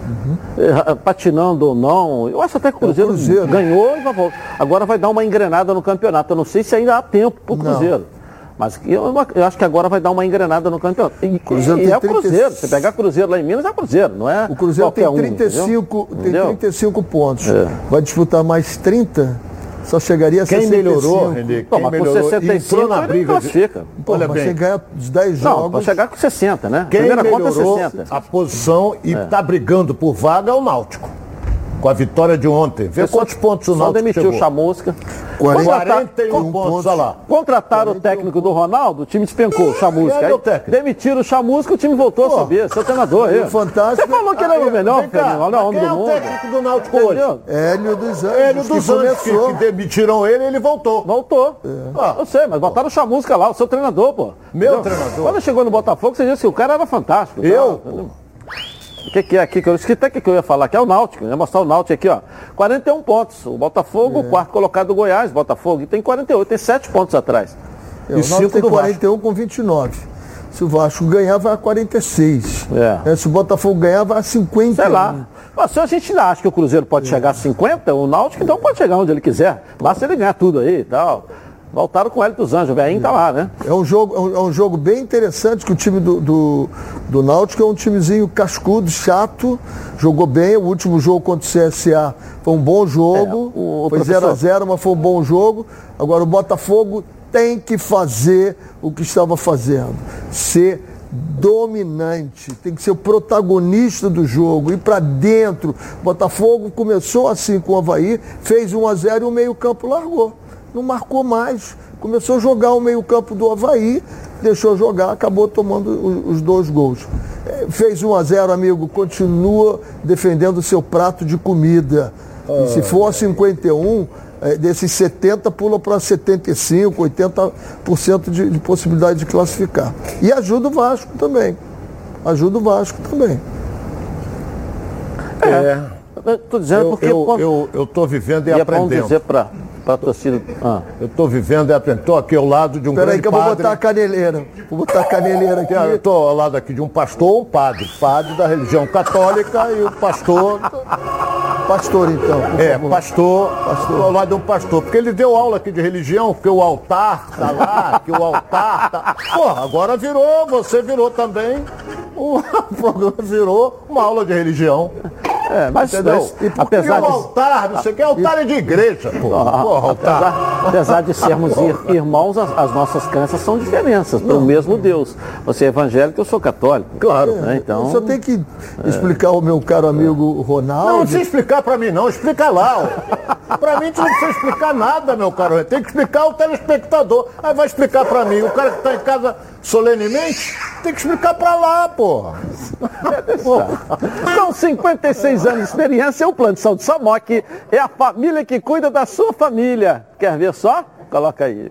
É, patinando ou não. Eu acho até que o Cruzeiro, ganhou e vai voltar. Agora vai dar uma engrenada no campeonato. Eu não sei se ainda há tempo para o Cruzeiro. Mas eu, eu acho que agora vai dar uma engrenada no campeonato. E, Cruzeiro e tem é o 30 Cruzeiro. Você pegar Cruzeiro lá em Minas é Cruzeiro, não é? O Cruzeiro tem qualquer um, 35, tem entendeu? 35 pontos. É. Vai disputar mais 30, só chegaria a Quem 65. melhorou, Não, quem mas com melhorou, 65 entrou na briga. classifica. Pô, Olha mas bem, você ganha os 10 Não, jogos. vai chegar com 60, né? quem Primeira conta é melhorou 60. a posição e É. está brigando por vaga é o Náutico. Com a vitória de ontem. Vê quantos pontos o Náutico demitiu chegou. o Chamusca. 41 pontos, olha lá. Contrataram o técnico do Ronaldo, o time despencou o Chamusca. É Aí o demitiram o Chamusca, o time voltou a subir. Seu treinador aí. o Fantástico- Você falou que ele era o melhor, cá, Fernando, o homem quem do é o mundo. técnico do Náutico hoje? Hélio dos Anjos. Hélio dos que Anjos, que, que demitiram ele ele voltou. Voltou. Ah. Eu sei, mas botaram o Chamusca lá, o seu treinador, pô. Meu Entendeu? treinador. Quando chegou no Botafogo, você disse que o cara era fantástico. Eu? Tá? O que, que é aqui? Que eu esqueci até o que, eu ia falar, que é o Náutico. Eu ia mostrar o Náutico aqui, ó. 41 pontos. O Botafogo, o quarto colocado do Goiás, Botafogo, e tem 48, tem 7 pontos atrás. É, o Náutico tem 41 com 29. Se o Vasco ganhar, vai a 46. É. É, se o Botafogo ganhar, vai a 51. Sei lá. Mas se a gente ainda acha que o Cruzeiro pode chegar a 50, o Náutico então pode chegar onde ele quiser. Basta ele ganhar tudo aí e tal. Voltaram com o Hélio dos Anjos, o velhinho tá lá, né? É um jogo, é um, é um jogo bem interessante que o time do, do, do Náutico é um timezinho cascudo, chato, jogou bem. O último jogo contra o CSA foi um bom jogo. É, o- o foi professor- 0x0, mas foi um bom jogo. Agora o Botafogo tem que fazer o que estava fazendo. Ser dominante, tem que ser o protagonista do jogo, ir para dentro. Botafogo começou assim com o Havaí, fez 1 a 0 e o meio-campo largou. Não marcou mais. Começou a jogar o meio-campo do Havaí, deixou jogar, acabou tomando os dois gols. Eh, Fez 1 a 0 amigo, continua defendendo o seu prato de comida. E se for a 51, eh, desses 70 pula para 75, 80% de, de possibilidade de classificar. E ajuda o Vasco também. Ajuda o Vasco também. É. Estou dizendo Eu, porque. eu, eu, eu tô vivendo e e é bom aprendendo. dizer para a torcida. Ah. Eu tô vivendo e aprendendo. Tô aqui ao lado de um Espera aí grande que eu vou padre. botar a caneleira. Vou botar a caneleira aqui. Eu tô ao lado aqui de um pastor, um padre. Padre da religião católica e o pastor Pastor, então. É, pastor, pastor, ao lado de um pastor, porque ele deu aula aqui de religião, porque o altar tá lá, que o altar tá. Porra, agora virou, você virou também, o programa virou uma aula de religião. É, mas, Entendeu? mas E apesar o de, altar, não sei o que, altar é de igreja, porra. Porra, altar. apesar, apesar de sermos ir- irmãos, as, as nossas crenças são diferenças, pelo mesmo Deus. Você é evangélico, eu sou católico. Claro. Né? Então, só tenho que explicar ao meu caro amigo Ronaldo. Não, não precisa explicar pra mim não, explica lá. Ó. Pra mim não precisa explicar nada, meu caro. Tem que explicar ao telespectador. Aí vai explicar pra mim. O cara que tá em casa solenemente, tem que explicar pra lá, porra. Com 56 anos de experiência, o Plano de Saúde Samok é a família que cuida da sua família. Quer ver só? Coloca aí.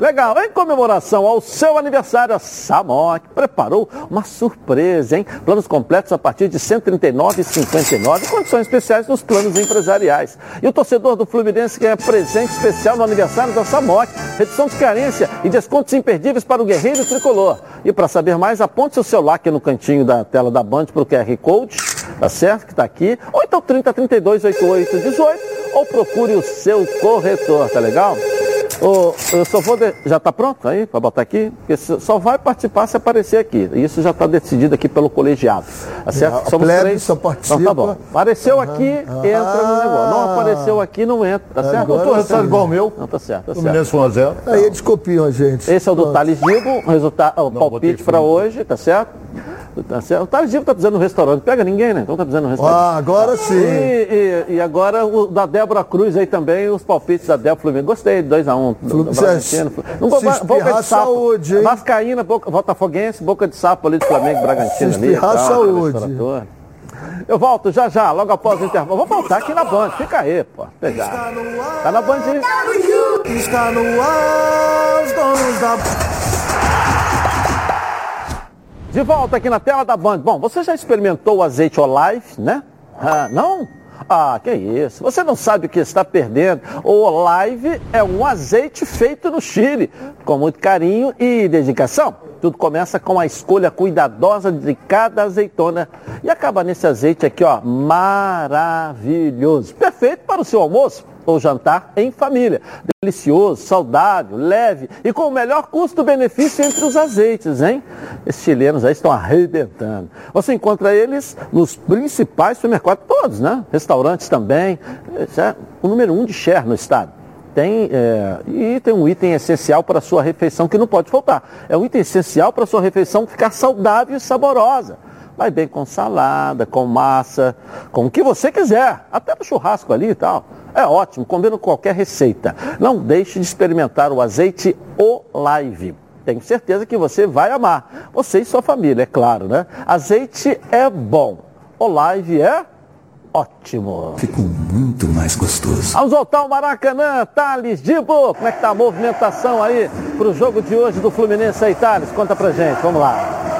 Legal, em comemoração ao seu aniversário, a Samok preparou uma surpresa, hein? Planos completos a partir de R$ 139,59, condições especiais nos planos empresariais. E o torcedor do Fluminense ganha presente especial no aniversário da Samok, redução de carência e descontos imperdíveis para o guerreiro tricolor. E para saber mais, aponte seu celular aqui no cantinho da tela da Band para o QR Code, tá certo? Que está aqui. Ou então 30 32 88 18, ou procure o seu corretor, tá legal? Ô, eu só vou. De... Já está pronto aí para botar aqui? Porque só vai participar se aparecer aqui. Isso já está decidido aqui pelo colegiado. Tá certo? É, Somos três. Só participa. Então tá bom. Apareceu uhum. aqui, entra no negócio. Não apareceu aqui, não entra. Tá certo? Agora, o resultado igual o meu. Não, tá certo. Tá Fluminense 1 a 0 Aí eles copiam a gente. Esse é o do Thales Dibo, o resultado, o palpite para hoje, tá certo? Tá certo? O Thales Dibo tá dizendo no restaurante. Pega ninguém, né? Então tá dizendo no restaurante. Ah, agora sim. E, e, e, agora o da Débora Cruz aí também, os palpites da Débora Fluminense. Gostei, 2x1. Um, Bragantino. Não boca de sapo. Saúde, hein? Vascaína, boca, Botafoguense, boca de sapo ali do Flamengo, Bragantino ali. Tal, saúde. Eu volto já já, logo após o intervalo. Vou voltar aqui na Band, fica aí, pô. Pegar. Tá na Band. Está no ar, os donos da de volta aqui na tela da Band. Bom, você já experimentou o azeite Olive, né? Ah, não? Ah, que isso. Você não sabe o que está perdendo. O Olive é um azeite feito no Chile, com muito carinho e dedicação. Tudo começa com a escolha cuidadosa de cada azeitona e acaba nesse azeite aqui, ó, maravilhoso. Perfeito para o seu almoço ou jantar em família. Delicioso, saudável, leve e com o melhor custo-benefício entre os azeites, hein? Esses chilenos aí estão arrebentando. Você encontra eles nos principais supermercados, todos, né? Restaurantes também. Esse é o número um de share no estado tem, é, e tem um item essencial para a sua refeição que não pode faltar. É um item essencial para a sua refeição ficar saudável e saborosa. Vai bem com salada, com massa, com o que você quiser, até no churrasco ali e tal. É ótimo, combina com qualquer receita. Não deixe de experimentar o azeite Olive. Tenho certeza que você vai amar. Você e sua família, é claro, né? Azeite é bom. Olive é ótimo. Ficou muito mais gostoso. Vamos voltar ao Maracanã, Thales Dibo. Como é que tá a movimentação aí para o jogo de hoje do Fluminense aí, Thales? Conta pra gente, vamos lá.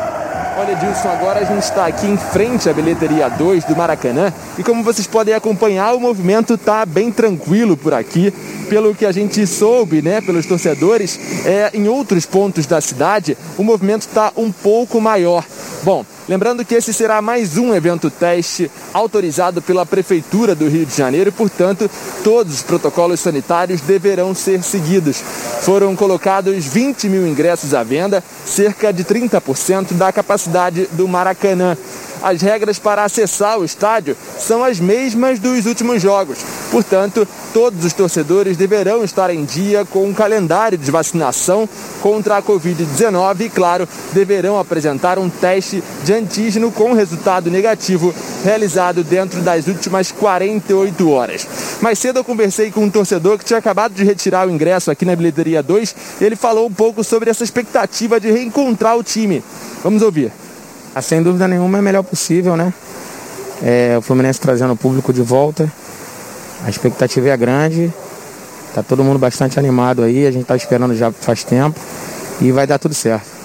Olha, Edilson, agora a gente está aqui em frente à bilheteria 2 do Maracanã e como vocês podem acompanhar, o movimento está bem tranquilo por aqui. Pelo que a gente soube, né, pelos torcedores, é, em outros pontos da cidade, o movimento está um pouco maior. Bom, lembrando que esse será mais um evento teste autorizado pela Prefeitura do Rio de Janeiro e, portanto, todos os protocolos sanitários deverão ser seguidos. Foram colocados 20 mil ingressos à venda, cerca de 30% da capacidade do Maracanã as regras para acessar o estádio são as mesmas dos últimos jogos. Portanto, todos os torcedores deverão estar em dia com um calendário de vacinação contra a Covid-19 e, claro, deverão apresentar um teste de antígeno com resultado negativo realizado dentro das últimas 48 horas. Mais cedo eu conversei com um torcedor que tinha acabado de retirar o ingresso aqui na bilheteria 2 e ele falou um pouco sobre essa expectativa de reencontrar o time. Vamos ouvir. Ah, sem dúvida nenhuma é melhor possível, né? É, o Fluminense trazendo o público de volta. A expectativa é grande. Tá todo mundo bastante animado aí. A gente tá esperando já faz tempo. E vai dar tudo certo.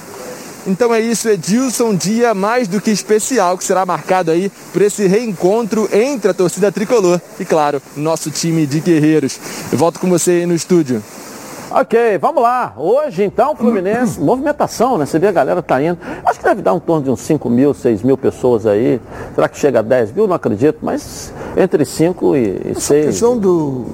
Então é isso, Edilson, dia mais do que especial que será marcado aí por esse reencontro entre a torcida tricolor e, claro, nosso time de guerreiros. Eu volto com você aí no estúdio. Ok, vamos lá. Hoje, então, Fluminense, movimentação, né? Você vê a galera tá indo. Acho que deve dar um torno de uns 5 mil, 6 mil pessoas aí. Será que chega a 10 mil? Não acredito, mas entre 5 e 6. A questão do.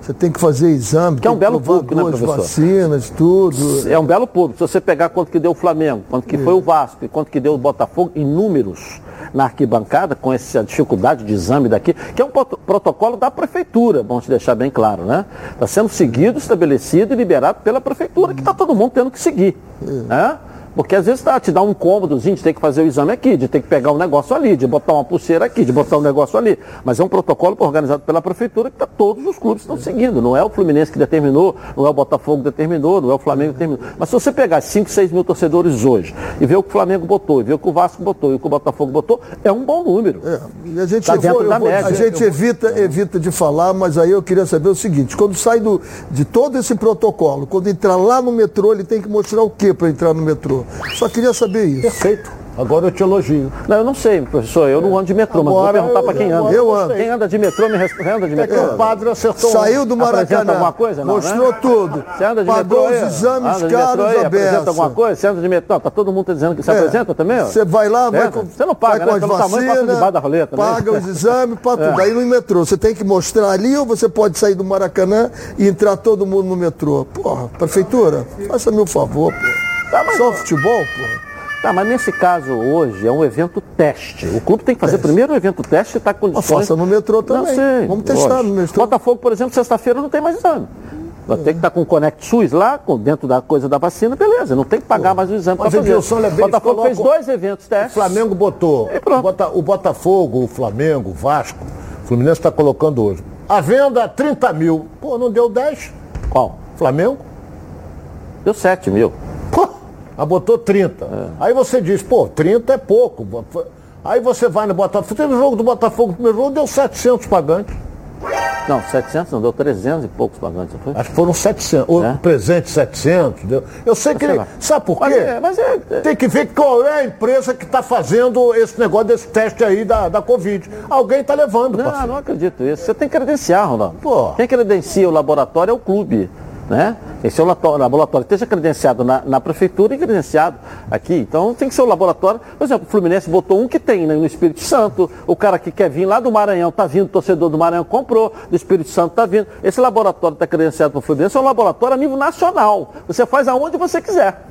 Você tem que fazer exame, que é um belo público, né, professor? vacinas, tudo. É um belo público. Se você pegar quanto que deu o Flamengo, quanto que é. foi o Vasco e quanto que deu o Botafogo, em números na arquibancada, com essa dificuldade de exame daqui, que é um protocolo da prefeitura, vamos deixar bem claro, né? Está sendo seguido, estabelecido e liberado pela prefeitura, que está todo mundo tendo que seguir. Né? Porque às vezes tá, te dá um cômodozinho de ter que fazer o exame aqui, de ter que pegar um negócio ali, de botar uma pulseira aqui, de botar um negócio ali. Mas é um protocolo organizado pela prefeitura que tá, todos os clubes estão seguindo. Não é o Fluminense que determinou, não é o Botafogo que determinou, não é o Flamengo que determinou. Mas se você pegar 5, 6 mil torcedores hoje e ver o que o Flamengo botou, e ver o que o Vasco botou e o que o Botafogo botou, é um bom número. É, e a gente, tá dentro da vou, média. A gente evita, evita de falar, mas aí eu queria saber o seguinte, quando sai do, de todo esse protocolo, quando entrar lá no metrô, ele tem que mostrar o que para entrar no metrô? Só queria saber isso. Perfeito. Agora eu te elogio. Não, eu não sei, professor, eu não ando de metrô, mas vou Agora perguntar para quem anda. eu ando. Quem anda de metrô me responde. Anda de É metrô? o padre acertou. Saiu do Maracanã. alguma coisa? Não, mostrou né? tudo. Você anda de Pagou metrô os exames Anda de caros metrô Apresenta alguma coisa? Você anda de metrô? Tá todo mundo dizendo que você É. apresenta também? Você vai lá, vai com, Você não paga, vai né? com Pelo as tamanho, passa vacinas, debaixo da roleta, né? paga os exames, para É. tudo. Aí no metrô, você tem que mostrar ali ou você pode sair do Maracanã e entrar todo mundo no metrô. Porra, prefeitura, faça-me um favor, pô. Só futebol, pô. Tá, mas nesse caso hoje é um evento teste. O clube tem que fazer primeiro o evento teste e está com Mas condições. faça no metrô também. Não sei. Vamos testar no metrô. Botafogo, por exemplo, sexta-feira não tem mais exame. Vai ter que estar com o Conect SUS lá, com, dentro da coisa da vacina, beleza. Não tem que pagar mais o exame para Mas fazer. Edilson, bem, Botafogo fez dois eventos O testes. Flamengo botou. Bota- o Botafogo, o Flamengo, o Vasco. O Fluminense está colocando hoje. A venda 30 mil. Pô, não deu 10? Qual? Flamengo? Deu 7 mil. Pô, a botou 30. Aí você diz, pô, 30 é pouco. Aí você vai no Botafogo. Teve o jogo do Botafogo, o primeiro jogo deu 700 pagantes. Não, 700 não, deu 300 e poucos pagantes, não foi? Acho que foram 700. O presente 700. Deu. Eu sei que Sei ele. Sabe por quê? Mas é- mas é- é- Tem que ver qual é a empresa que está fazendo esse negócio desse teste aí da, da Covid. Alguém está levando, Não, parceiro. não acredito isso. Você tem que credenciar, Ronaldo. Pô. Quem credencia o laboratório é o clube. Né? Esse é o laboratório esteja credenciado na, na prefeitura e credenciado aqui. Então tem que ser o laboratório. Por exemplo, o Fluminense botou um que tem né, no Espírito Santo. O cara que quer vir lá do Maranhão está vindo, o torcedor do Maranhão comprou, do Espírito Santo está vindo. Esse laboratório está credenciado para o Fluminense, é um laboratório a nível nacional. Você faz aonde você quiser.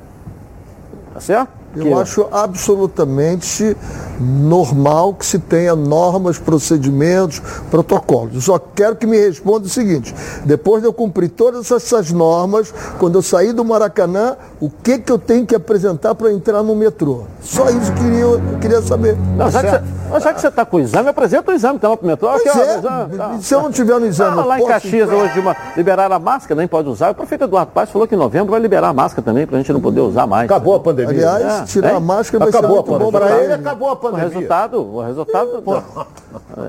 Tá certo? Eu Que- acho absolutamente normal que se tenha normas, procedimentos, protocolos. Eu só quero que me responda o seguinte: depois de eu cumprir todas essas normas, quando eu sair do Maracanã, o que, que eu tenho que apresentar para entrar no metrô? Só isso que eu queria, eu queria saber. Não, já, que você, mas já que você está com o exame, apresenta o exame então pro metrô. Aqui, Pois ó, é, o exame, tá. se eu não tiver no exame, Ah, lá em Caxias entrar? hoje uma, liberaram a máscara, nem pode usar. O prefeito Eduardo Paz falou que em novembro vai liberar a máscara também, para a gente não poder usar mais. Acabou a pandemia. Aliás, É, tirar hein? a máscara vai Acabou a ser muito para ele. acabou a O pandemia. resultado, o resultado.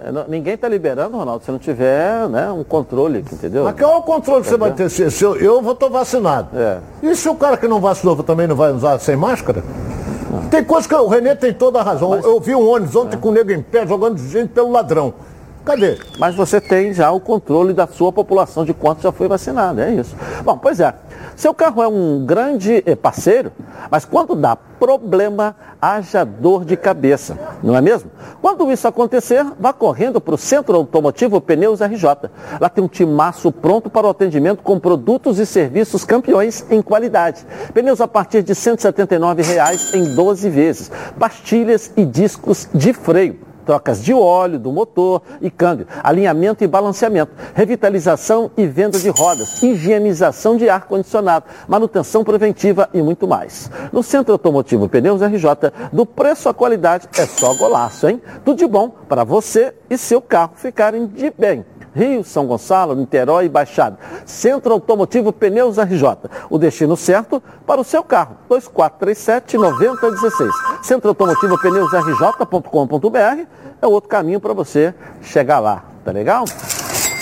É, não- ninguém está liberando, Ronaldo, se não tiver né, um controle, entendeu? Mas qual é o controle que você vai ter? Se, se eu, eu vou estar vacinado. É. E se o cara que não vacinou também não vai usar sem máscara? Tem coisa que o Renê tem toda a razão. Eu vi um ônibus ontem com o nego em pé jogando gente pelo ladrão. Cadê? Mas você tem já o controle da sua população de quanto já foi vacinado, é isso. Bom, pois é. Seu carro é um grande eh, parceiro, mas quando dá problema, haja dor de cabeça, não é mesmo? Quando isso acontecer, vá correndo para o Centro Automotivo Pneus RJ. Lá tem um timaço pronto para o atendimento com produtos e serviços campeões em qualidade. Pneus a partir de 179 reais em 12 vezes. Pastilhas e discos de freio trocas de óleo do motor e câmbio, alinhamento e balanceamento, revitalização e venda de rodas, higienização de ar-condicionado, manutenção preventiva e muito mais. No Centro Automotivo Pneus RJ, do preço à qualidade é só golaço, hein? Tudo de bom para você e seu carro ficarem de bem. Rio, São Gonçalo, Niterói e Baixada. Centro Automotivo Pneus RJ. O destino certo para o seu carro. 2437-9016. Centro Automotivo Pneus RJ.com.br é outro caminho para você chegar lá. Tá legal?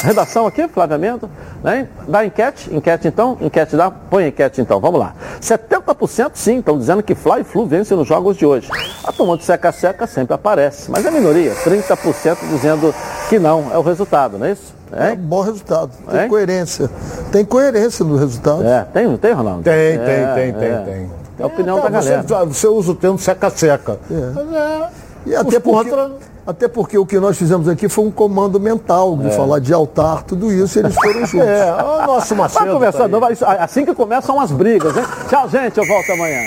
Redação aqui, Flávia Mendo, né? Dá enquete, enquete então, enquete dá, põe enquete então, vamos lá. 70% sim, estão dizendo que Fly e Flu vencem nos jogos de hoje. A turma de seca-seca sempre aparece, mas é minoria, 30% dizendo que não, é o resultado, não é isso? É um bom resultado. Tem Hein? coerência. Tem coerência no resultado. É, tem, tem, Ronaldo? Tem, É, tem, tem, tem, é. tem. É a opinião Tá, da você, galera. você usa o termo seca-seca. Mas é, E até os porque, contra- até porque o que nós fizemos aqui foi um comando mental, de É. falar de altar, tudo isso, eles foram juntos. É, o nosso Vai Macedo. conversar, tá vai- assim que começam as brigas, hein? Tchau, gente, eu volto amanhã.